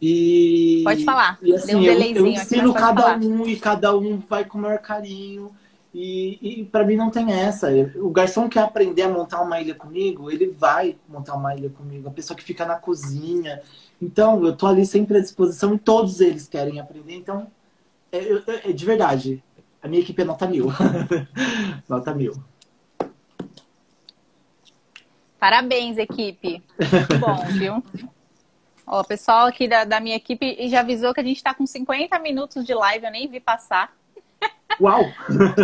E... Pode falar. E assim, Deu um eu, delayzinho eu aqui, ensino cada falar. um e cada um vai com o maior carinho. E, e para mim não tem essa. O garçom quer aprender a montar uma ilha comigo, ele vai montar uma ilha comigo. A pessoa que fica na cozinha. Então, eu tô ali sempre à disposição e todos eles querem aprender. Então, é, eu- é de verdade. A minha equipe é nota mil. <laughs> nota mil. Parabéns, equipe. Muito <laughs> bom, viu? Ó, o pessoal aqui da, da minha equipe já avisou que a gente está com 50 minutos de live, eu nem vi passar. Uau!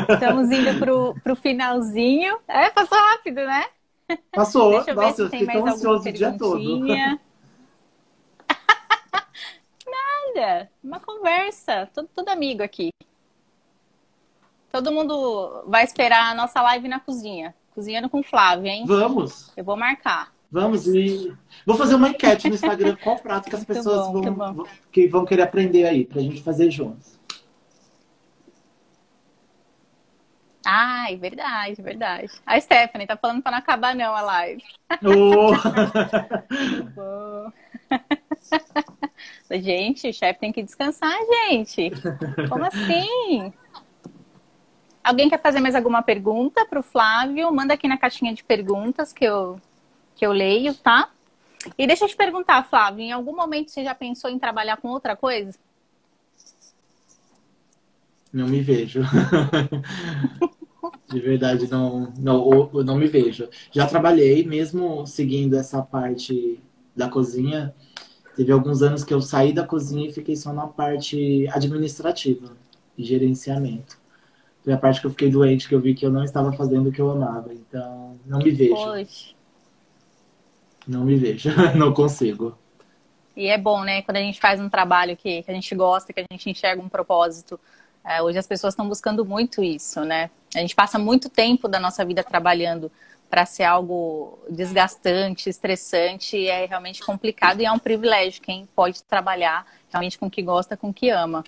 Estamos indo pro, pro finalzinho. É, passou rápido, né? Passou. Deixa eu ver Nossa, se eu tem mais tão alguma ansioso o dia todo. perguntinha. Nada, uma conversa, tudo, tudo amigo aqui. Todo mundo vai esperar a nossa live na cozinha. Cozinhando com o Flávio, hein? Vamos. Eu vou marcar. Vamos e vou fazer uma enquete no Instagram qual prato que as pessoas bom, vão, que vão querer aprender aí pra gente fazer juntos. Ai, verdade, verdade. A Stephanie tá falando pra não acabar não a live. Bom. <laughs> gente, o chefe tem que descansar, gente. Como assim? Alguém quer fazer mais alguma pergunta pro Flávio? Manda aqui na caixinha de perguntas que eu, que eu leio, tá? E deixa eu te perguntar, Flávio, em algum momento você já pensou em trabalhar com outra coisa? Não me vejo. <laughs> De verdade, não, não, não me vejo. Já trabalhei, mesmo seguindo essa parte da cozinha. Teve alguns anos que eu saí da cozinha e fiquei só na parte administrativa e gerenciamento. Foi a parte que eu fiquei doente, que eu vi que eu não estava fazendo o que eu amava. Então, não me vejo. Poxa. Não me vejo. <laughs> Não consigo. E é bom, né? Quando a gente faz um trabalho que, que a gente gosta, que a gente enxerga um propósito. É, hoje as pessoas estão buscando muito isso, né? A gente passa muito tempo da nossa vida trabalhando para ser algo desgastante, estressante, é realmente complicado e é um privilégio quem pode trabalhar realmente com o que gosta, com o que ama.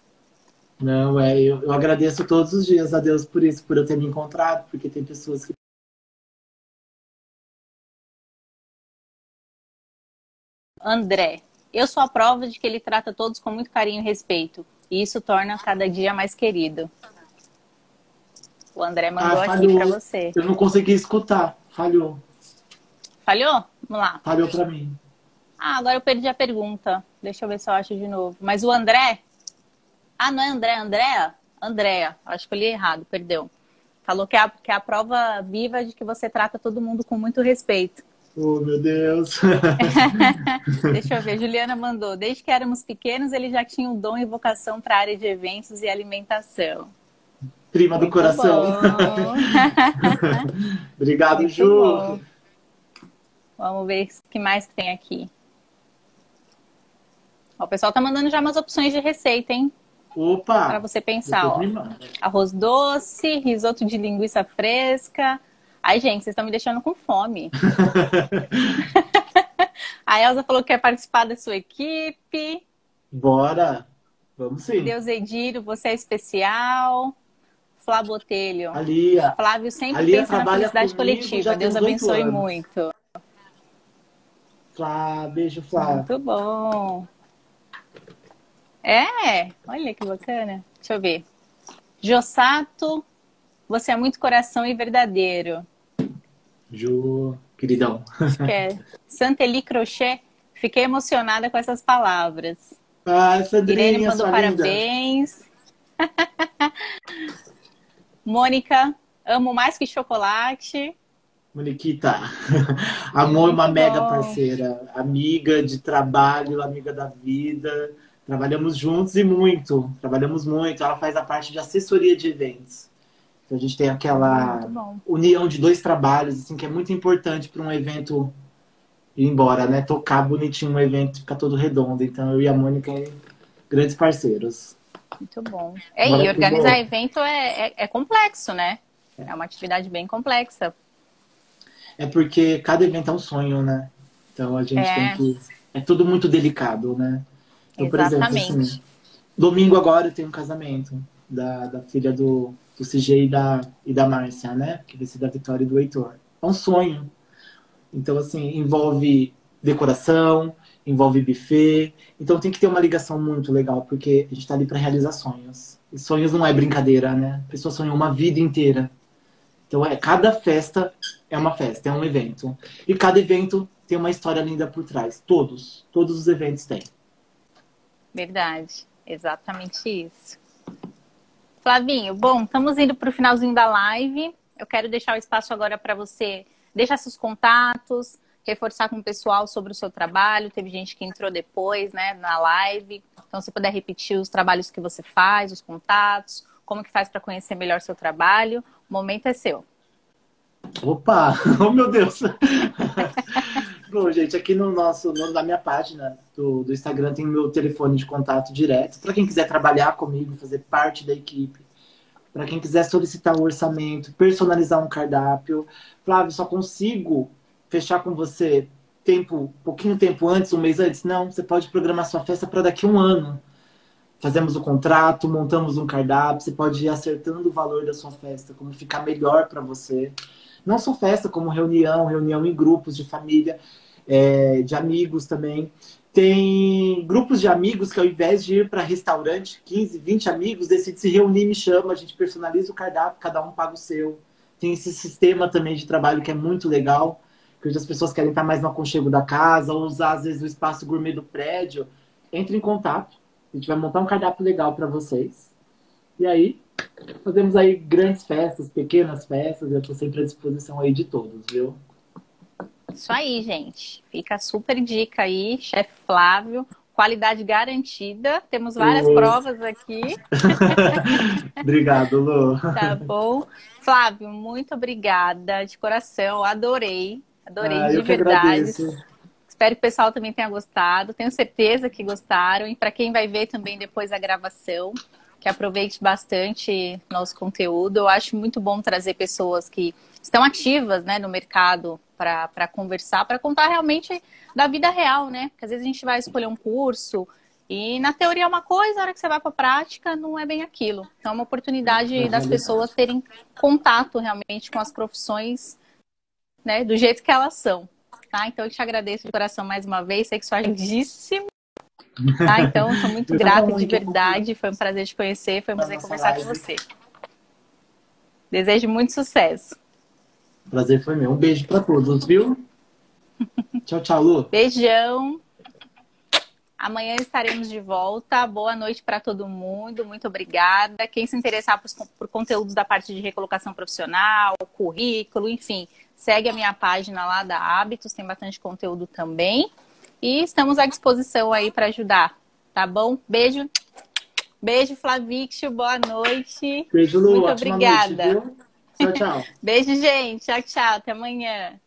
Não, é, eu, eu agradeço todos os dias a Deus por isso, por eu ter me encontrado, porque tem pessoas que André, eu sou a prova de que ele trata todos com muito carinho e respeito, e isso torna cada dia mais querido. O André mandou Ah, aqui para você. eu não consegui escutar. Falhou. Falhou? Vamos lá. Falhou pra mim. Ah, agora eu perdi a pergunta. Deixa eu ver se eu acho de novo. Mas o André? Ah, não é André, Andréa? Andréa. Acho que eu li errado, perdeu. Falou que é, a, que é a prova viva de que você trata todo mundo com muito respeito. Oh, meu Deus. <laughs> Deixa eu ver, Juliana mandou. Desde que éramos pequenos, ele já tinha um dom e vocação para a área de eventos e alimentação. Prima do Muito coração. bom. <laughs> Obrigado, Muito Ju. bom. Vamos ver o que mais que tem aqui. Ó, o pessoal tá mandando já umas opções de receita, hein? Opa! Para você pensar, ó. Arroz doce, risoto de linguiça fresca. Ai, gente, vocês estão me deixando com fome. <laughs> A Elza falou que quer participar da sua equipe. Bora! Vamos sim. Deus Ediro, você é especial. Flá Botelho. A Lia. Flávio sempre A Lia pensa na felicidade comigo coletiva. Deus abençoe anos. muito. Flá, beijo, Flá. Muito bom. É, olha que bacana. Deixa eu ver. Jossato, você é muito coração e verdadeiro. Ju, queridão. que é Santeli Crochê. Fiquei emocionada com essas palavras. Ah, Sandrinha, Irene mandou sua parabéns. <laughs> Mônica, amo mais que chocolate. Moniquita, <laughs> a Mo é uma mega bom. parceira, amiga de trabalho, amiga da vida. Trabalhamos juntos e muito. Trabalhamos muito. Ela faz a parte de assessoria de eventos. Então a gente tem aquela bom. união de dois trabalhos, assim, que é muito importante para um evento ir embora, né? Tocar bonitinho um evento, ficar todo redondo. Então eu e a Mônica, grandes parceiros. Muito bom. É, e organizar evento é, é, é complexo, né? É uma atividade bem complexa. É porque cada evento é um sonho, né? Então a gente É. tem que. É tudo muito delicado, né? Então, por exemplo, Exatamente. assim, domingo agora eu tenho um casamento da, da filha do, do CG e da, e da Márcia, né? Que vai ser da Vitória e do Heitor. É um sonho. Então, assim, envolve decoração, envolve buffet. Então tem que ter uma ligação muito legal, porque a gente tá ali para realizar sonhos. E sonhos não é brincadeira, né? A pessoa sonha uma vida inteira. Então, é, cada festa é uma festa, é um evento. E cada evento tem uma história linda por trás. Todos. Todos os eventos têm. Verdade. Exatamente isso. Flavinho, bom, estamos indo para o finalzinho da live. Eu quero deixar o espaço agora para você deixar seus contatos, reforçar com o pessoal sobre o seu trabalho. Teve gente que entrou depois, né, na live. Então, se puder repetir os trabalhos que você faz, os contatos, como que faz para conhecer melhor seu trabalho, o momento é seu. Opa! <laughs> Oh, meu Deus! <laughs> Bom, gente, aqui no nosso, no- na minha página do, do Instagram tem meu telefone de contato direto. Para quem quiser trabalhar comigo, fazer parte da equipe. Para quem quiser solicitar um orçamento, personalizar um cardápio. Flávio, só consigo fechar com você tempo, pouquinho tempo antes, um mês antes? Não, você pode programar sua festa para daqui a um ano. Fazemos o contrato, montamos um cardápio, você pode ir acertando o valor da sua festa, como ficar melhor para você. Não só festa, como reunião, reunião em grupos de família, é, de amigos também. Tem grupos de amigos que ao invés de ir para restaurante, 15, 20 amigos, decide se reunir me chama, a gente personaliza o cardápio, cada um paga o seu. Tem esse sistema também de trabalho que é muito legal, que hoje as pessoas querem estar mais no aconchego da casa, ou usar às vezes o espaço gourmet do prédio. Entre em contato, a gente vai montar um cardápio legal para vocês. E aí, fazemos aí grandes festas, pequenas festas, eu estou sempre à disposição aí de todos, viu? Isso aí, gente. Fica super dica aí, chefe Flávio. Qualidade garantida. Temos várias provas aqui, <laughs> Obrigado, Lu. tá bom? Flávio, muito obrigada de coração. Adorei. Adorei Ah, de verdade. Espero que o pessoal também tenha gostado. Tenho certeza que gostaram. E para quem vai ver também depois a gravação, que aproveite bastante nosso conteúdo. Eu acho muito bom trazer pessoas que estão ativas né, no mercado para conversar, para contar realmente da vida real, né? Porque às vezes a gente vai escolher um curso e na teoria é uma coisa, na hora que você vai para a prática não é bem aquilo. Então é uma oportunidade É das pessoas terem contato realmente com as profissões né, do jeito que elas são. Tá? Então eu te agradeço de coração mais uma vez, sei que sou agendíssimo. Tá? Então, estou muito grata de verdade. Foi um prazer te conhecer, foi um prazer conversar com você. Desejo muito sucesso. Prazer foi meu. Um beijo para todos, viu? <laughs> Tchau, tchau, Lu. Beijão. Amanhã estaremos de volta. Boa noite para todo mundo. Muito obrigada. Quem se interessar por, por conteúdos da parte de recolocação profissional, currículo, enfim, segue a minha página lá da Hábitos, tem bastante conteúdo também. E estamos à disposição aí para ajudar, tá bom? Beijo. Beijo, Flavixio. Boa noite. Beijo, Lu. Muito obrigada. Noite? Tchau, tchau. <laughs> Beijo, gente. Tchau, tchau. Até amanhã.